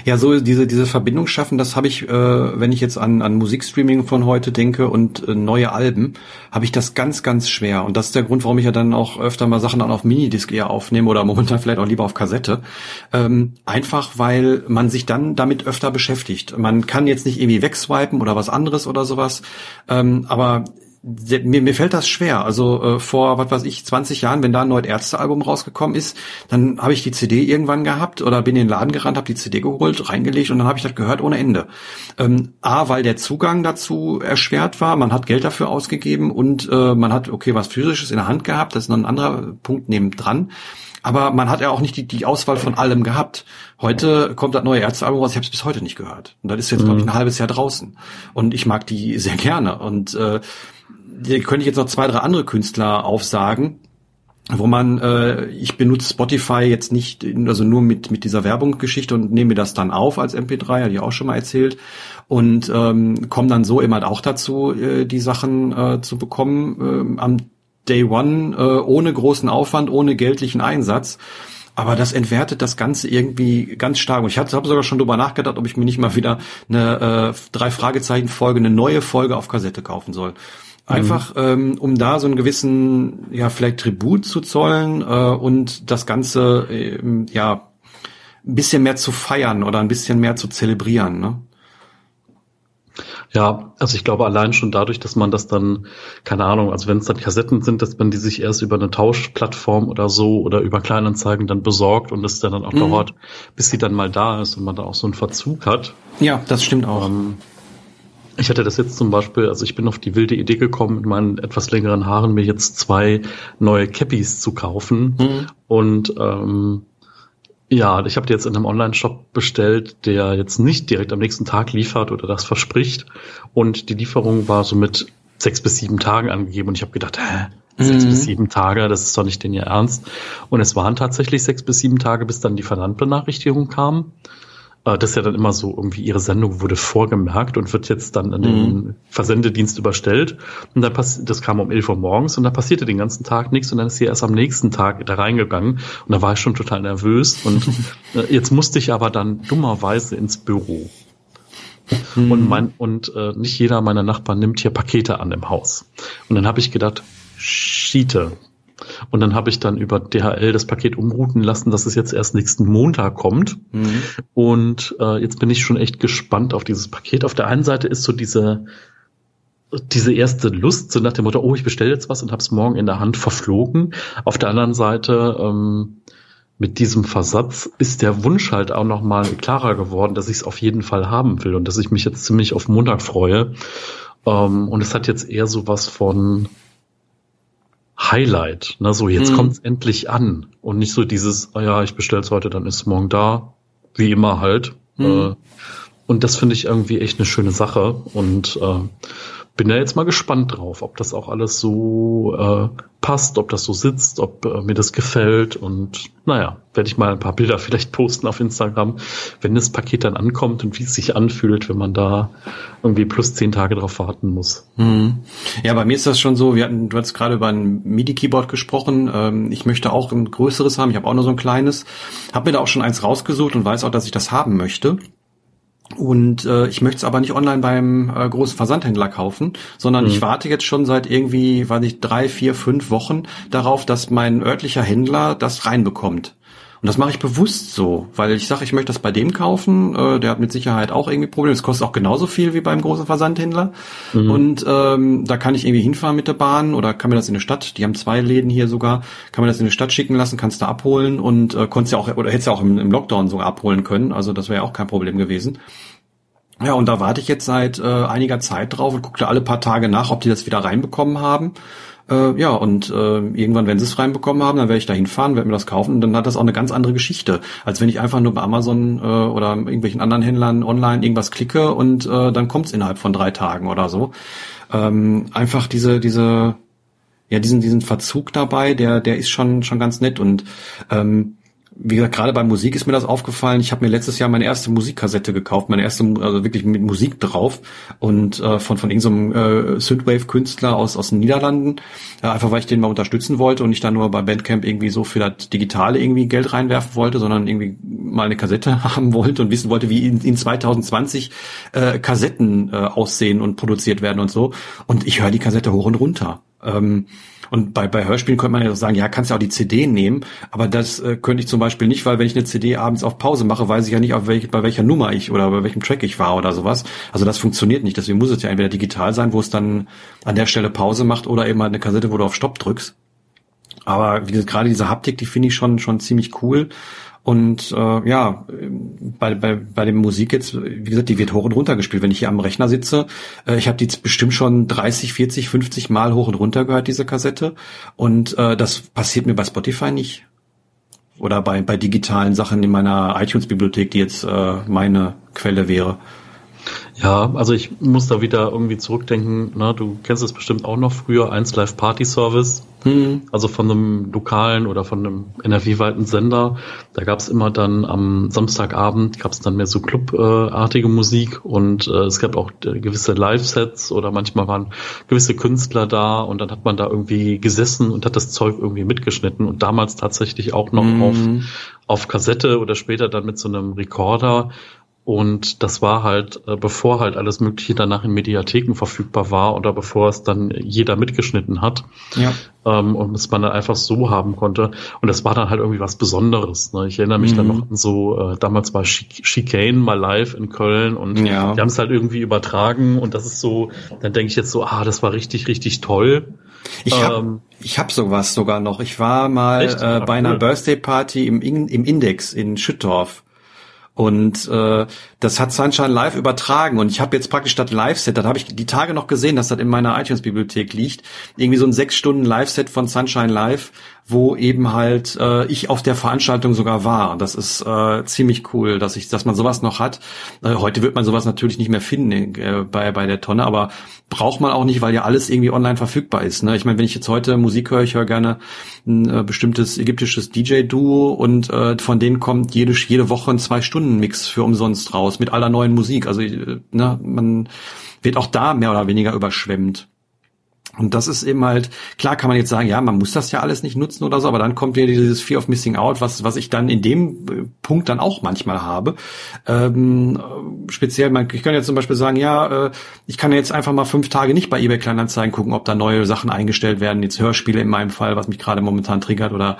Ja, so diese diese Verbindung schaffen, das habe ich, äh, wenn ich jetzt an an Musikstreaming von heute denke und äh, neue Alben, habe ich das ganz ganz schwer und das ist der Grund, warum ich ja dann auch öfter mal Sachen dann auf Minidisc eher aufnehme oder momentan vielleicht auch lieber auf Kassette. Ähm, einfach weil man sich dann damit öfter beschäftigt. Man kann jetzt nicht irgendwie wegswipen oder was anderes oder sowas, ähm, aber mir, mir fällt das schwer. Also äh, vor, was weiß ich, 20 Jahren, wenn da ein neues Ärztealbum rausgekommen ist, dann habe ich die CD irgendwann gehabt oder bin in den Laden gerannt, habe die CD geholt, reingelegt und dann habe ich das gehört ohne Ende. Ähm, A, weil der Zugang dazu erschwert war, man hat Geld dafür ausgegeben und äh, man hat, okay, was Physisches in der Hand gehabt, das ist noch ein anderer Punkt neben dran. Aber man hat ja auch nicht die, die Auswahl von allem gehabt. Heute kommt das neue Ärztealbum raus, ich habe es bis heute nicht gehört. Und das ist jetzt, mhm. glaube ich, ein halbes Jahr draußen. Und ich mag die sehr gerne. Und äh, hier könnte ich jetzt noch zwei, drei andere Künstler aufsagen, wo man, äh, ich benutze Spotify jetzt nicht, also nur mit, mit dieser Werbungsgeschichte und nehme mir das dann auf als MP3, hatte ich auch schon mal erzählt, und ähm, komme dann so immer auch dazu, äh, die Sachen äh, zu bekommen äh, am Day One, äh, ohne großen Aufwand, ohne geldlichen Einsatz. Aber das entwertet das Ganze irgendwie ganz stark. Und ich habe sogar schon drüber nachgedacht, ob ich mir nicht mal wieder eine äh, drei Fragezeichen Folge, eine neue Folge auf Kassette kaufen soll. Einfach, mhm. ähm, um da so einen gewissen, ja, vielleicht Tribut zu zollen äh, und das Ganze, äh, ja, ein bisschen mehr zu feiern oder ein bisschen mehr zu zelebrieren, ne? Ja, also ich glaube allein schon dadurch, dass man das dann, keine Ahnung, also wenn es dann Kassetten sind, dass man die sich erst über eine Tauschplattform oder so oder über Kleinanzeigen dann besorgt und es dann auch mhm. dauert, bis sie dann mal da ist und man da auch so einen Verzug hat. Ja, das stimmt auch. Ähm, ich hatte das jetzt zum Beispiel, also ich bin auf die wilde Idee gekommen, mit meinen etwas längeren Haaren mir jetzt zwei neue Cappies zu kaufen. Mhm. Und ähm, ja, ich habe die jetzt in einem Online-Shop bestellt, der jetzt nicht direkt am nächsten Tag liefert oder das verspricht. Und die Lieferung war so mit sechs bis sieben Tagen angegeben. Und ich habe gedacht, hä, sechs mhm. bis sieben Tage, das ist doch nicht den ihr Ernst. Und es waren tatsächlich sechs bis sieben Tage, bis dann die Versandbenachrichtigung kam. Das ist ja dann immer so, irgendwie ihre Sendung wurde vorgemerkt und wird jetzt dann an den mhm. Versendedienst überstellt. Und dann passiert, das kam um 11 Uhr morgens und da passierte den ganzen Tag nichts und dann ist sie erst am nächsten Tag da reingegangen und da war ich schon total nervös und <laughs> äh, jetzt musste ich aber dann dummerweise ins Büro. Mhm. Und mein, und äh, nicht jeder meiner Nachbarn nimmt hier Pakete an im Haus. Und dann habe ich gedacht, Schiete, und dann habe ich dann über DHL das Paket umrouten lassen, dass es jetzt erst nächsten Montag kommt. Mhm. Und äh, jetzt bin ich schon echt gespannt auf dieses Paket. Auf der einen Seite ist so diese diese erste Lust, so nach dem Motto, oh, ich bestelle jetzt was und habe es morgen in der Hand verflogen. Auf der anderen Seite ähm, mit diesem Versatz ist der Wunsch halt auch noch mal klarer geworden, dass ich es auf jeden Fall haben will und dass ich mich jetzt ziemlich auf Montag freue. Ähm, und es hat jetzt eher so was von Highlight. Ne? So, jetzt hm. kommt's endlich an. Und nicht so dieses, ah ja, ich bestell's heute, dann ist es morgen da. Wie immer halt. Hm. Äh, und das finde ich irgendwie echt eine schöne Sache. Und äh, bin da jetzt mal gespannt drauf, ob das auch alles so äh, passt, ob das so sitzt, ob äh, mir das gefällt. Und naja, werde ich mal ein paar Bilder <laughs> vielleicht posten auf Instagram, wenn das Paket dann ankommt und wie es sich anfühlt, wenn man da irgendwie plus zehn Tage drauf warten muss. Mhm. Ja, bei mir ist das schon so, wir hatten, du hast gerade über ein MIDI-Keyboard gesprochen. Ähm, ich möchte auch ein größeres haben, ich habe auch nur so ein kleines. Habe mir da auch schon eins rausgesucht und weiß auch, dass ich das haben möchte. Und äh, ich möchte es aber nicht online beim äh, großen Versandhändler kaufen, sondern mhm. ich warte jetzt schon seit irgendwie, weiß ich, drei, vier, fünf Wochen darauf, dass mein örtlicher Händler das reinbekommt. Und das mache ich bewusst so, weil ich sage, ich möchte das bei dem kaufen. Äh, der hat mit Sicherheit auch irgendwie Probleme. Es kostet auch genauso viel wie beim großen Versandhändler. Mhm. Und ähm, da kann ich irgendwie hinfahren mit der Bahn oder kann mir das in der Stadt, die haben zwei Läden hier sogar, kann mir das in die Stadt schicken lassen, kannst du abholen und äh, konntest ja auch, oder hättest ja auch im, im Lockdown sogar abholen können. Also das wäre ja auch kein Problem gewesen. Ja, und da warte ich jetzt seit äh, einiger Zeit drauf und gucke alle paar Tage nach, ob die das wieder reinbekommen haben. Äh, ja, und äh, irgendwann, wenn sie es reinbekommen haben, dann werde ich da hinfahren, werde mir das kaufen und dann hat das auch eine ganz andere Geschichte, als wenn ich einfach nur bei Amazon äh, oder irgendwelchen anderen Händlern online irgendwas klicke und äh, dann kommt es innerhalb von drei Tagen oder so. Ähm, einfach diese, diese, ja, diesen, diesen Verzug dabei, der, der ist schon, schon ganz nett und ähm, wie gesagt, gerade bei Musik ist mir das aufgefallen. Ich habe mir letztes Jahr meine erste Musikkassette gekauft, meine erste, also wirklich mit Musik drauf und äh, von von irgendeinem äh, Synthwave-Künstler aus aus den Niederlanden, äh, einfach weil ich den mal unterstützen wollte und nicht dann nur bei Bandcamp irgendwie so für das Digitale irgendwie Geld reinwerfen wollte, sondern irgendwie mal eine Kassette <laughs> haben wollte und wissen wollte, wie in, in 2020 äh, Kassetten äh, aussehen und produziert werden und so. Und ich höre die Kassette hoch und runter. Ähm, und bei, bei Hörspielen könnte man ja auch sagen, ja, kannst ja auch die CD nehmen, aber das äh, könnte ich zum Beispiel nicht, weil wenn ich eine CD abends auf Pause mache, weiß ich ja nicht, auf welch, bei welcher Nummer ich oder bei welchem Track ich war oder sowas. Also das funktioniert nicht. Deswegen muss es ja entweder digital sein, wo es dann an der Stelle Pause macht oder eben halt eine Kassette, wo du auf Stopp drückst. Aber wie gesagt, gerade diese Haptik, die finde ich schon schon ziemlich cool. Und äh, ja, bei, bei, bei dem Musik jetzt, wie gesagt, die wird hoch und runter gespielt. Wenn ich hier am Rechner sitze, äh, ich habe die bestimmt schon 30, 40, 50 Mal hoch und runter gehört, diese Kassette. Und äh, das passiert mir bei Spotify nicht. Oder bei, bei digitalen Sachen in meiner iTunes-Bibliothek, die jetzt äh, meine Quelle wäre. Ja, also ich muss da wieder irgendwie zurückdenken, na, du kennst es bestimmt auch noch früher, 1 Live Party Service, mhm. also von einem lokalen oder von einem NRW-weiten Sender. Da gab's immer dann am Samstagabend, gab's dann mehr so clubartige Musik und äh, es gab auch äh, gewisse Live-Sets oder manchmal waren gewisse Künstler da und dann hat man da irgendwie gesessen und hat das Zeug irgendwie mitgeschnitten und damals tatsächlich auch noch mhm. auf, auf Kassette oder später dann mit so einem Recorder Und das war halt, äh, bevor halt alles Mögliche danach in Mediatheken verfügbar war oder bevor es dann jeder mitgeschnitten hat. Ja. Ähm, und es man dann einfach so haben konnte. Und das war dann halt irgendwie was Besonderes. Ne? Ich erinnere mich mhm. dann noch an so, äh, damals war Chicane mal live in Köln und ja. die haben es halt irgendwie übertragen und das ist so, dann denke ich jetzt so, ah, das war richtig, richtig toll. Ich habe ähm, ich hab sowas sogar noch. Ich war mal äh, bei einer Birthday Party im, im Index in Schüttorf. Und äh, das hat Sunshine Live übertragen. Und ich habe jetzt praktisch das Live-Set, das habe ich die Tage noch gesehen, dass das in meiner iTunes-Bibliothek liegt, irgendwie so ein sechs Stunden Live-Set von Sunshine Live, wo eben halt äh, ich auf der Veranstaltung sogar war. Das ist äh, ziemlich cool, dass ich, dass man sowas noch hat. Äh, heute wird man sowas natürlich nicht mehr finden äh, bei bei der Tonne, aber braucht man auch nicht, weil ja alles irgendwie online verfügbar ist. Ne? Ich meine, wenn ich jetzt heute Musik höre, ich höre gerne ein äh, bestimmtes ägyptisches DJ-Duo und äh, von denen kommt jede jede Woche ein zwei Stunden Mix für umsonst raus mit aller neuen Musik. Also äh, ne, man wird auch da mehr oder weniger überschwemmt. Und das ist eben halt, klar kann man jetzt sagen, ja, man muss das ja alles nicht nutzen oder so, aber dann kommt wieder dieses Fear of Missing Out, was, was ich dann in dem äh, Punkt dann auch manchmal habe. Ähm, speziell, man, ich kann jetzt zum Beispiel sagen, ja, äh, ich kann jetzt einfach mal fünf Tage nicht bei eBay Kleinanzeigen gucken, ob da neue Sachen eingestellt werden, jetzt Hörspiele in meinem Fall, was mich gerade momentan triggert oder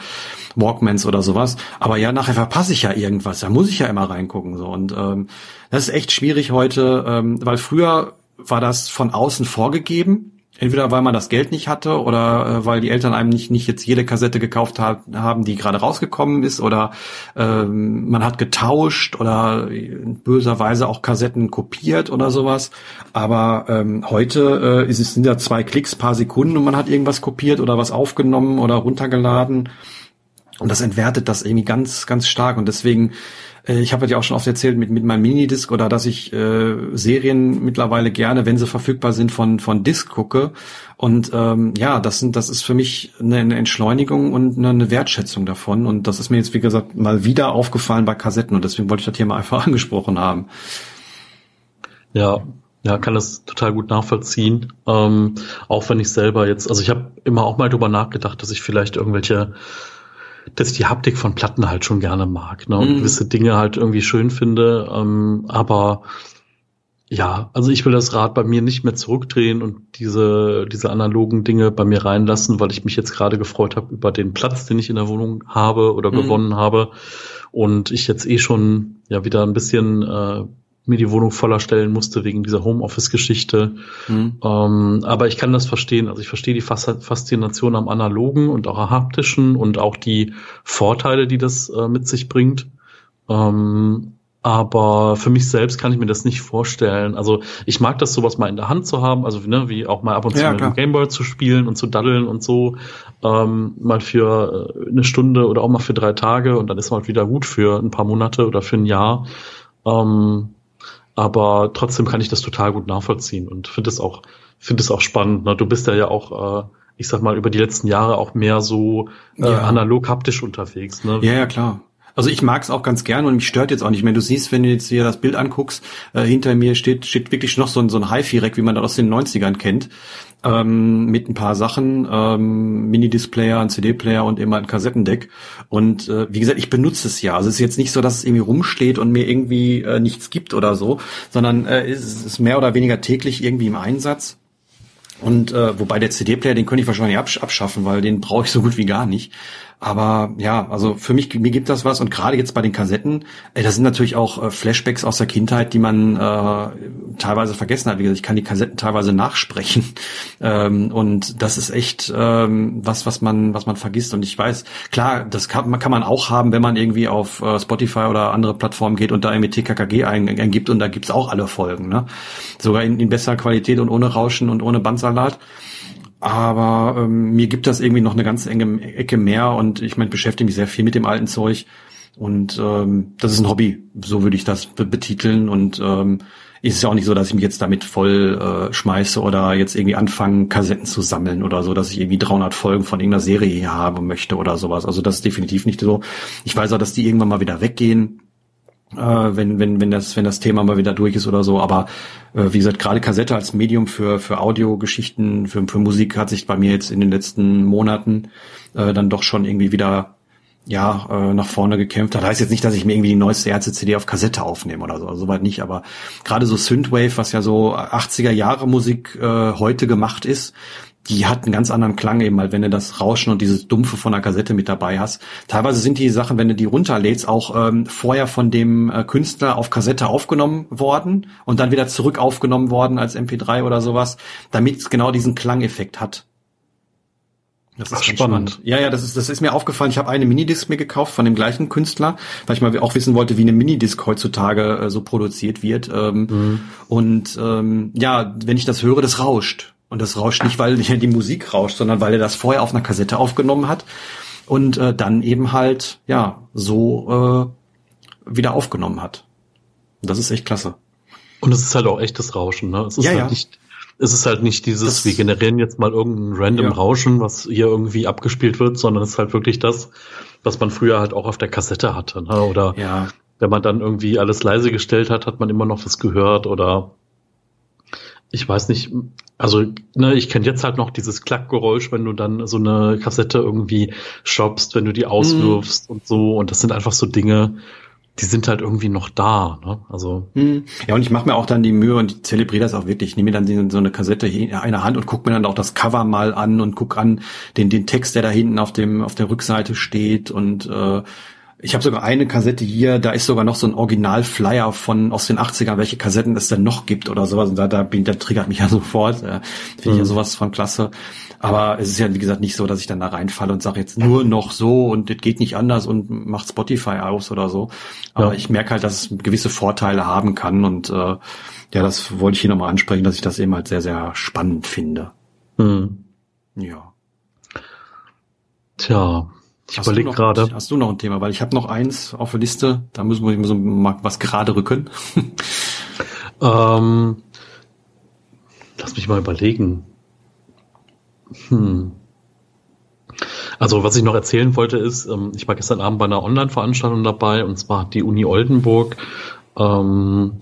Walkmans oder sowas. Aber ja, nachher verpasse ich ja irgendwas, da muss ich ja immer reingucken. so Und ähm, das ist echt schwierig heute, ähm, weil früher war das von außen vorgegeben Entweder weil man das Geld nicht hatte oder äh, weil die Eltern einem nicht, nicht jetzt jede Kassette gekauft hat, haben, die gerade rausgekommen ist oder ähm, man hat getauscht oder in böser Weise auch Kassetten kopiert oder sowas. Aber ähm, heute äh, ist es sind ja zwei Klicks paar Sekunden und man hat irgendwas kopiert oder was aufgenommen oder runtergeladen. Und das entwertet das irgendwie ganz, ganz stark. Und deswegen ich habe ja auch schon oft erzählt mit, mit meinem Minidisc oder dass ich äh, Serien mittlerweile gerne, wenn sie verfügbar sind, von, von Disc gucke. Und ähm, ja, das sind, das ist für mich eine, Entschleunigung und eine, eine Wertschätzung davon. Und das ist mir jetzt, wie gesagt, mal wieder aufgefallen bei Kassetten und deswegen wollte ich das hier mal einfach <laughs> angesprochen haben. Ja, ja, kann das total gut nachvollziehen. Ähm, auch wenn ich selber jetzt, also ich habe immer auch mal drüber nachgedacht, dass ich vielleicht irgendwelche dass ich die Haptik von Platten halt schon gerne mag ne, und mhm. gewisse Dinge halt irgendwie schön finde. Ähm, aber ja, also ich will das Rad bei mir nicht mehr zurückdrehen und diese, diese analogen Dinge bei mir reinlassen, weil ich mich jetzt gerade gefreut habe über den Platz, den ich in der Wohnung habe oder mhm. gewonnen habe. Und ich jetzt eh schon ja wieder ein bisschen äh, mir die Wohnung voller stellen musste wegen dieser Homeoffice-Geschichte. Mhm. Ähm, aber ich kann das verstehen. Also ich verstehe die Faszination am analogen und auch am haptischen und auch die Vorteile, die das äh, mit sich bringt. Ähm, aber für mich selbst kann ich mir das nicht vorstellen. Also ich mag das sowas mal in der Hand zu haben, also ne, wie auch mal ab und zu ja, mit dem Gameboy zu spielen und zu daddeln und so, ähm, mal für äh, eine Stunde oder auch mal für drei Tage und dann ist man halt wieder gut für ein paar Monate oder für ein Jahr. Ähm, aber trotzdem kann ich das total gut nachvollziehen und finde es auch, finde es auch spannend. Ne? Du bist ja ja auch, äh, ich sag mal, über die letzten Jahre auch mehr so äh, ja. analog haptisch unterwegs. Ne? Ja, ja, klar. Also ich mag es auch ganz gerne und mich stört jetzt auch nicht. Wenn du siehst, wenn du jetzt hier das Bild anguckst, äh, hinter mir steht, steht wirklich noch so ein, so ein Hi-Fi-Rack, wie man das aus den 90ern kennt ähm, mit ein paar Sachen, ähm, Mini-Displayer, ein CD-Player und immer ein Kassettendeck. Und äh, wie gesagt, ich benutze es ja. Also es ist jetzt nicht so, dass es irgendwie rumsteht und mir irgendwie äh, nichts gibt oder so, sondern äh, es ist mehr oder weniger täglich irgendwie im Einsatz. Und äh, wobei der CD-Player, den könnte ich wahrscheinlich absch abschaffen, weil den brauche ich so gut wie gar nicht. Aber ja, also für mich, mir gibt das was und gerade jetzt bei den Kassetten, äh, das sind natürlich auch äh, Flashbacks aus der Kindheit, die man äh, teilweise vergessen hat. Wie gesagt, ich kann die Kassetten teilweise nachsprechen <laughs> ähm, und das ist echt ähm, was, was man, was man vergisst. Und ich weiß, klar, das kann, kann man auch haben, wenn man irgendwie auf äh, Spotify oder andere Plattformen geht und da irgendwie TKKG eingibt und da gibt's auch alle Folgen, ne? Sogar in, in besserer Qualität und ohne Rauschen und ohne Bandsalat. Aber ähm, mir gibt das irgendwie noch eine ganz enge Ecke mehr und ich meine, beschäftige mich sehr viel mit dem alten Zeug. Und ähm, das ist ein Hobby, so würde ich das betiteln. Und ähm, ist ja auch nicht so, dass ich mich jetzt damit voll äh, schmeiße oder jetzt irgendwie anfange, Kassetten zu sammeln oder so, dass ich irgendwie 300 Folgen von irgendeiner Serie hier haben möchte oder sowas. Also das ist definitiv nicht so. Ich weiß auch, dass die irgendwann mal wieder weggehen äh, wenn, wenn, wenn, das, wenn das Thema mal wieder durch ist oder so. Aber äh, wie gesagt, gerade Kassette als Medium für, für Audiogeschichten, für, für Musik hat sich bei mir jetzt in den letzten Monaten äh, dann doch schon irgendwie wieder ja, äh, nach vorne gekämpft hat. Heißt jetzt nicht, dass ich mir irgendwie die neueste Ärzte-CD auf Kassette aufnehme oder so, also soweit nicht, aber gerade so Synthwave, was ja so 80er Jahre Musik äh, heute gemacht ist, die hat einen ganz anderen Klang eben, halt, wenn du das Rauschen und dieses Dumpfe von der Kassette mit dabei hast. Teilweise sind die Sachen, wenn du die runterlädst, auch ähm, vorher von dem äh, Künstler auf Kassette aufgenommen worden und dann wieder zurück aufgenommen worden als MP3 oder sowas, damit es genau diesen Klangeffekt hat. Das ist spannend. spannend. Ja, ja, das ist, das ist mir aufgefallen. Ich habe eine Minidisc mir gekauft von dem gleichen Künstler, weil ich mal auch wissen wollte, wie eine Minidisc heutzutage äh, so produziert wird. Ähm, mhm. Und ähm, ja, wenn ich das höre, das rauscht. Und das rauscht nicht, weil die Musik rauscht, sondern weil er das vorher auf einer Kassette aufgenommen hat und äh, dann eben halt, ja, so äh, wieder aufgenommen hat. Und das ist echt klasse. Und es ist halt auch echtes Rauschen, ne? Es ist ja, halt ja. nicht, es ist halt nicht dieses, das, wir generieren jetzt mal irgendein random ja. Rauschen, was hier irgendwie abgespielt wird, sondern es ist halt wirklich das, was man früher halt auch auf der Kassette hatte, ne? Oder ja. wenn man dann irgendwie alles leise gestellt hat, hat man immer noch was gehört oder ich weiß nicht, also ne, ich kenne jetzt halt noch dieses Klackgeräusch, wenn du dann so eine Kassette irgendwie shoppst, wenn du die auswirfst mm. und so. Und das sind einfach so Dinge, die sind halt irgendwie noch da. Ne? Also mm. ja, und ich mache mir auch dann die Mühe und zelebriere das auch wirklich. Ich nehme mir dann so eine Kassette in einer Hand und gucke mir dann auch das Cover mal an und guck an den den Text, der da hinten auf dem auf der Rückseite steht und äh, ich habe sogar eine Kassette hier, da ist sogar noch so ein Original-Flyer von aus den 80ern, welche Kassetten es denn noch gibt oder sowas. Und da, da, bin, da triggert mich ja <laughs> sofort. Äh, Finde ich ja mhm. sowas von klasse. Aber es ist ja, wie gesagt, nicht so, dass ich dann da reinfalle und sage jetzt nur noch so und das geht nicht anders und macht Spotify aus oder so. Aber ja. ich merke halt, dass es gewisse Vorteile haben kann. Und äh, ja, das wollte ich hier nochmal ansprechen, dass ich das eben halt sehr, sehr spannend finde. Mhm. Ja. Tja, ich überlege gerade. Hast du noch ein Thema? Weil ich habe noch eins auf der Liste, da müssen wir so mal was gerade rücken. <laughs> ähm, lass mich mal überlegen. Hm. Also was ich noch erzählen wollte ist, ähm, ich war gestern Abend bei einer Online-Veranstaltung dabei und zwar hat die Uni Oldenburg ähm,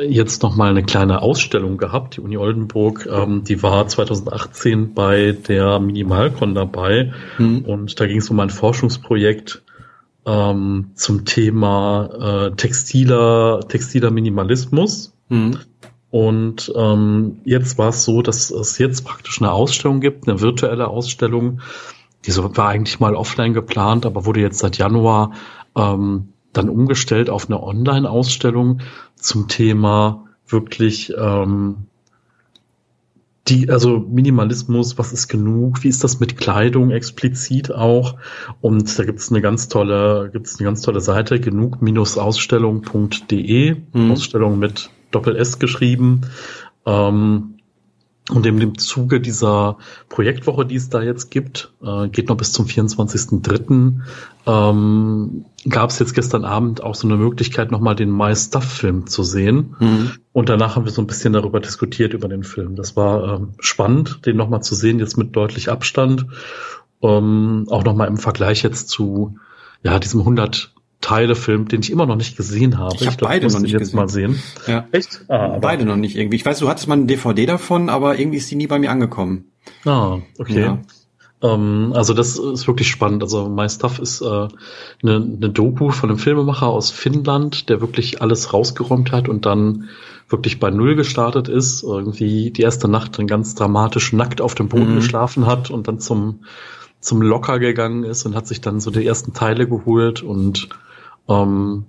jetzt noch mal eine kleine Ausstellung gehabt. Die Uni Oldenburg, ähm, die war 2018 bei der Minimalcon dabei mhm. und da ging es um ein Forschungsprojekt ähm, zum Thema äh, textiler textiler Minimalismus. Mhm. Und ähm, jetzt war es so, dass es jetzt praktisch eine Ausstellung gibt, eine virtuelle Ausstellung. Die war eigentlich mal offline geplant, aber wurde jetzt seit Januar ähm, dann umgestellt auf eine Online-Ausstellung zum Thema wirklich ähm, die, also Minimalismus, was ist genug, wie ist das mit Kleidung explizit auch? Und da gibt es eine ganz tolle, gibt es eine ganz tolle Seite, genug-ausstellung.de, mhm. Ausstellung mit Doppel S geschrieben. Ähm, und in dem Zuge dieser Projektwoche, die es da jetzt gibt, äh, geht noch bis zum 24.03., ähm, gab es jetzt gestern Abend auch so eine Möglichkeit, nochmal den My Stuff-Film zu sehen. Mhm. Und danach haben wir so ein bisschen darüber diskutiert, über den Film. Das war ähm, spannend, den nochmal zu sehen, jetzt mit deutlich Abstand. Ähm, auch nochmal im Vergleich jetzt zu ja, diesem 100 Teile-Film, den ich immer noch nicht gesehen habe. Ich habe beide noch nicht jetzt gesehen. mal sehen. Ja. Echt? Ah, beide noch nicht irgendwie. Ich weiß, du hattest mal eine DVD davon, aber irgendwie ist die nie bei mir angekommen. Ah, okay. Ja. Ähm, also das ist wirklich spannend. Also My Stuff ist äh, eine, eine Doku von einem Filmemacher aus Finnland, der wirklich alles rausgeräumt hat und dann wirklich bei Null gestartet ist, irgendwie die erste Nacht dann ganz dramatisch nackt auf dem Boden mhm. geschlafen hat und dann zum zum Locker gegangen ist und hat sich dann so die ersten Teile geholt und ähm,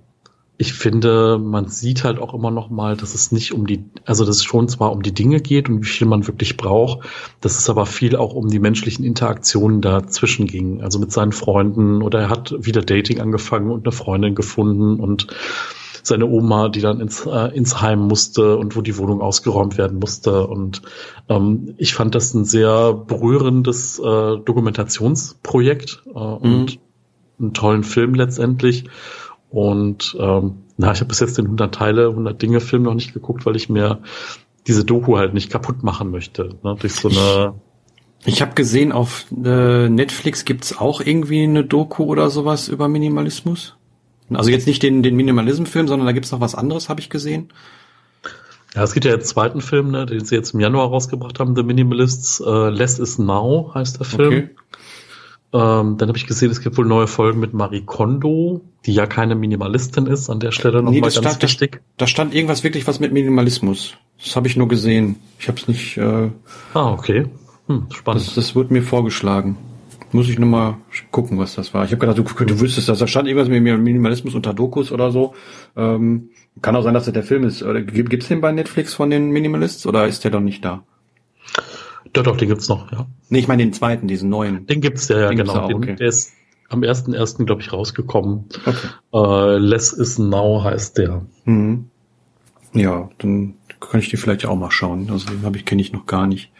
ich finde, man sieht halt auch immer noch mal, dass es nicht um die, also dass es schon zwar um die Dinge geht und wie viel man wirklich braucht, dass es aber viel auch um die menschlichen Interaktionen dazwischen ging. Also mit seinen Freunden oder er hat wieder Dating angefangen und eine Freundin gefunden und seine Oma, die dann ins, äh, ins Heim musste und wo die Wohnung ausgeräumt werden musste. Und ähm, ich fand das ein sehr berührendes äh, Dokumentationsprojekt äh, mhm. und einen tollen Film letztendlich. Und ähm, na, ich habe bis jetzt den 100 Teile, 100 Dinge Film noch nicht geguckt, weil ich mir diese Doku halt nicht kaputt machen möchte. Ne? Durch so eine ich habe gesehen, auf äh, Netflix gibt's auch irgendwie eine Doku oder sowas über Minimalismus. Also jetzt nicht den, den Minimalism-Film, sondern da gibt's noch was anderes, habe ich gesehen. Ja, es gibt ja jetzt zweiten Film, ne, den sie jetzt im Januar rausgebracht haben, The Minimalists. Äh, Less is Now heißt der Film. Okay. Ähm, dann habe ich gesehen, es gibt wohl neue Folgen mit Marie Kondo, die ja keine Minimalistin ist, an der Stelle nochmal Nee, ganz stand, da, wichtig. da stand irgendwas wirklich was mit Minimalismus. Das habe ich nur gesehen. Ich habe es nicht. Äh, Ah, okay. Hm, spannend. das, das wurde mir vorgeschlagen. Muss ich nochmal gucken, was das war. Ich habe gedacht, du, du wüsstest das. Da stand irgendwas mit Minimalismus unter Dokus oder so. Ähm, kann auch sein, dass das der Film ist. Oder gibt es den bei Netflix von den Minimalists oder ist der doch nicht da? Doch, doch, den gibt's noch, ja. Nee, ich meine den zweiten, diesen neuen. Den gibt's ja, ja Den genau. auch, Den, okay. Der ist am 1.1., glaube ich, rausgekommen. Okay. Äh, Less is Now heißt der. Mhm. Ja, dann kann ich die vielleicht auch mal schauen. Also habe ich kenne ich noch gar nicht.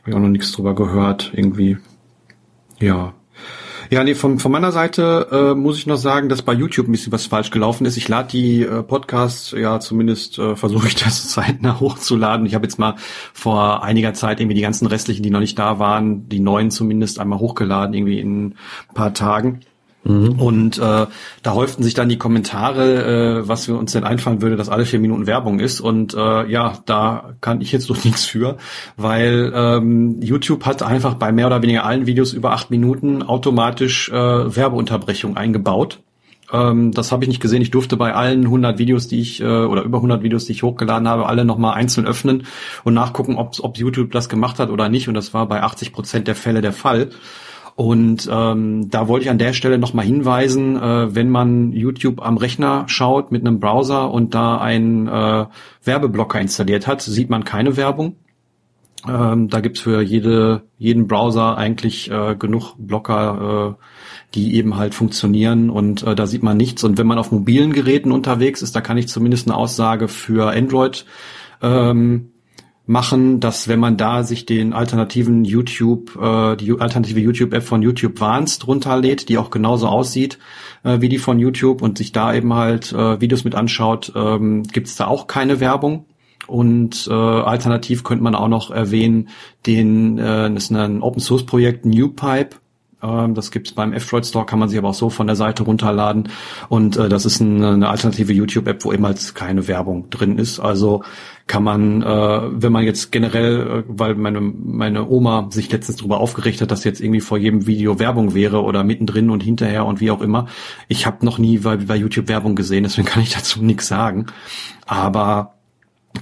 Habe ich auch noch nichts drüber gehört irgendwie. Ja. Ja, nee, von, von meiner Seite äh, muss ich noch sagen, dass bei YouTube ein bisschen was falsch gelaufen ist. Ich lade die äh, Podcasts, ja zumindest äh, versuche ich <laughs> das zeitnah hochzuladen. Ich habe jetzt mal vor einiger Zeit irgendwie die ganzen restlichen, die noch nicht da waren, die neuen zumindest einmal hochgeladen, irgendwie in ein paar Tagen. Und äh, da häuften sich dann die Kommentare, äh, was wir uns denn einfallen würde, dass alle vier Minuten Werbung ist. Und äh, ja, da kann ich jetzt noch <laughs> nichts für, weil ähm, YouTube hat einfach bei mehr oder weniger allen Videos über acht Minuten automatisch äh, Werbeunterbrechung eingebaut. Ähm, das habe ich nicht gesehen. Ich durfte bei allen 100 Videos, die ich äh, oder über 100 Videos, die ich hochgeladen habe, alle nochmal einzeln öffnen und nachgucken, ob, ob YouTube das gemacht hat oder nicht. Und das war bei 80 Prozent der Fälle der Fall. Und ähm, da wollte ich an der Stelle nochmal hinweisen, äh, wenn man YouTube am Rechner schaut mit einem Browser und da einen äh, Werbeblocker installiert hat, sieht man keine Werbung. Ähm, da gibt's für jede, jeden Browser eigentlich äh, genug Blocker, äh, die eben halt funktionieren und äh, da sieht man nichts. Und wenn man auf mobilen Geräten unterwegs ist, da kann ich zumindest eine Aussage für Android ähm, machen, dass wenn man da sich den alternativen YouTube, äh, die alternative YouTube-App von YouTube Advanced runterlädt, die auch genauso aussieht äh, wie die von YouTube und sich da eben halt äh, Videos mit anschaut, ähm, gibt's da auch keine Werbung. Und äh, alternativ könnte man auch noch erwähnen, den äh, das ist ein Open Source Projekt NewPipe. Ähm, das gibt's beim F-Droid Store, kann man sich aber auch so von der Seite runterladen. Und äh, das ist eine, eine alternative YouTube-App, wo eben halt keine Werbung drin ist. Also kann man, äh, wenn man jetzt generell, äh, weil meine, meine Oma sich letztens darüber aufgeregt hat, dass jetzt irgendwie vor jedem Video Werbung wäre oder mittendrin und hinterher und wie auch immer. Ich habe noch nie bei, bei YouTube Werbung gesehen, deswegen kann ich dazu nichts sagen. Aber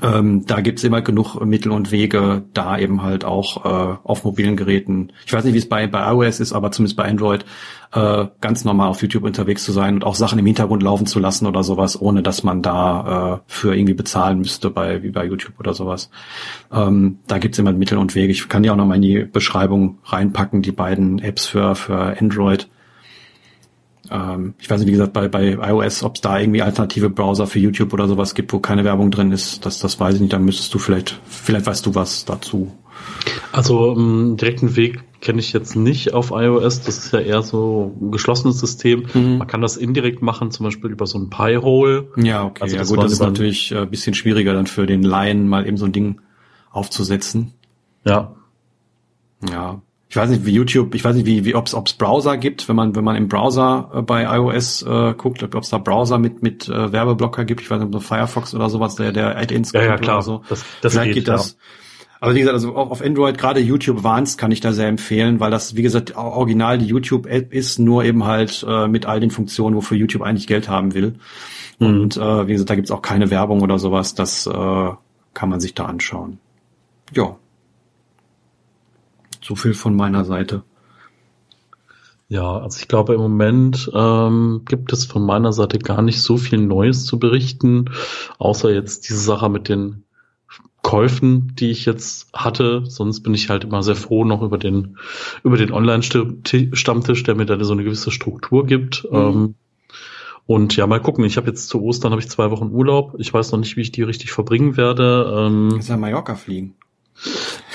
ähm, da gibt's immer genug Mittel und Wege, da eben halt auch äh, auf mobilen Geräten, ich weiß nicht, wie es bei, bei iOS ist, aber zumindest bei Android, äh, ganz normal auf YouTube unterwegs zu sein und auch Sachen im Hintergrund laufen zu lassen oder sowas, ohne dass man da äh, für irgendwie bezahlen müsste, bei wie bei YouTube oder sowas. Ähm, da gibt's immer Mittel und Wege. Ich kann die auch nochmal in die Beschreibung reinpacken, die beiden Apps für, für Android. Ähm, ich weiß nicht, wie gesagt, bei, bei iOS, ob es da irgendwie alternative Browser für YouTube oder sowas gibt, wo keine Werbung drin ist, das, das weiß ich nicht. Dann müsstest du vielleicht, vielleicht weißt du was dazu. Also ähm, direkten Weg kenne ich jetzt nicht auf iOS. Das ist ja eher so ein geschlossenes System. Mhm. Man kann das indirekt machen, zum Beispiel über so ein Pi-Hole. Ja, okay. Also ja das gut, war das ist über ein- natürlich äh, ein bisschen schwieriger dann für den Laien, mal eben so ein Ding aufzusetzen. Ja. Ja. Ich weiß nicht, wie YouTube, ich weiß nicht, wie, wie ob es Browser gibt, wenn man, wenn man im Browser äh, bei iOS äh, guckt, ob es da Browser mit, mit äh, Werbeblocker gibt. Ich weiß nicht, ob so Firefox oder sowas, der, der Add-ins Ja, ja, klar. oder so. Das- das Vielleicht geht, geht, das. Aber wie gesagt, also auch auf Android, gerade YouTube Advanced kann ich da sehr empfehlen, weil das, wie gesagt, original die YouTube-App ist, nur eben halt äh, mit all den Funktionen, wofür YouTube eigentlich Geld haben will. Und äh, wie gesagt, da gibt's auch keine Werbung oder sowas, das äh, kann man sich da anschauen. Ja. So viel von meiner Seite. Ja, also ich glaube im Moment ähm, gibt es von meiner Seite gar nicht so viel Neues zu berichten, außer jetzt diese Sache mit den Käufen, die ich jetzt hatte. Sonst bin ich halt immer sehr froh noch über den über den Online-Stammtisch, der mir da so eine gewisse Struktur gibt. Mhm. Ähm, und ja, mal gucken. Ich habe jetzt zu Ostern habe ich zwei Wochen Urlaub. Ich weiß noch nicht, wie ich die richtig verbringen werde. Ähm, Kannst ja Mallorca fliegen.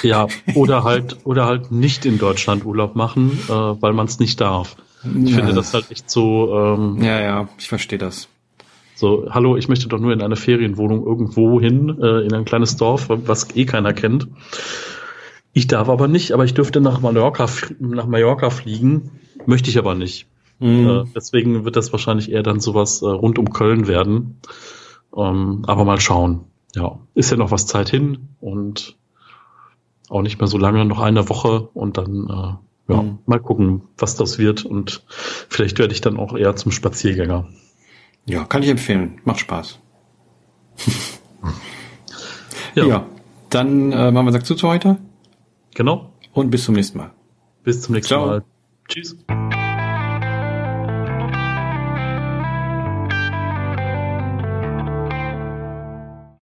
Ja, oder halt oder halt nicht in Deutschland Urlaub machen, äh, weil man es nicht darf. Ich Ja. finde das halt echt so, ähm, Ja, ja, ich verstehe das. so, hallo, ich möchte doch nur in eine Ferienwohnung irgendwo hin, äh, in ein kleines Dorf, was eh keiner kennt. Ich darf aber nicht, aber ich dürfte nach Mallorca, nach Mallorca fliegen, möchte ich aber nicht. Mhm. Äh, deswegen wird das wahrscheinlich eher dann sowas äh, rund um Köln werden. Ähm, aber mal schauen. Ja, ist ja noch was Zeit hin und auch nicht mehr so lange, noch eine Woche und dann äh, ja, mhm. mal gucken, was das wird und vielleicht werde ich dann auch eher zum Spaziergänger. Ja, kann ich empfehlen. Macht Spaß. <laughs> ja. ja. dann äh, machen wir Sack zu heute. Genau. Und bis zum nächsten Mal. Bis zum nächsten Ciao. Mal. Tschüss.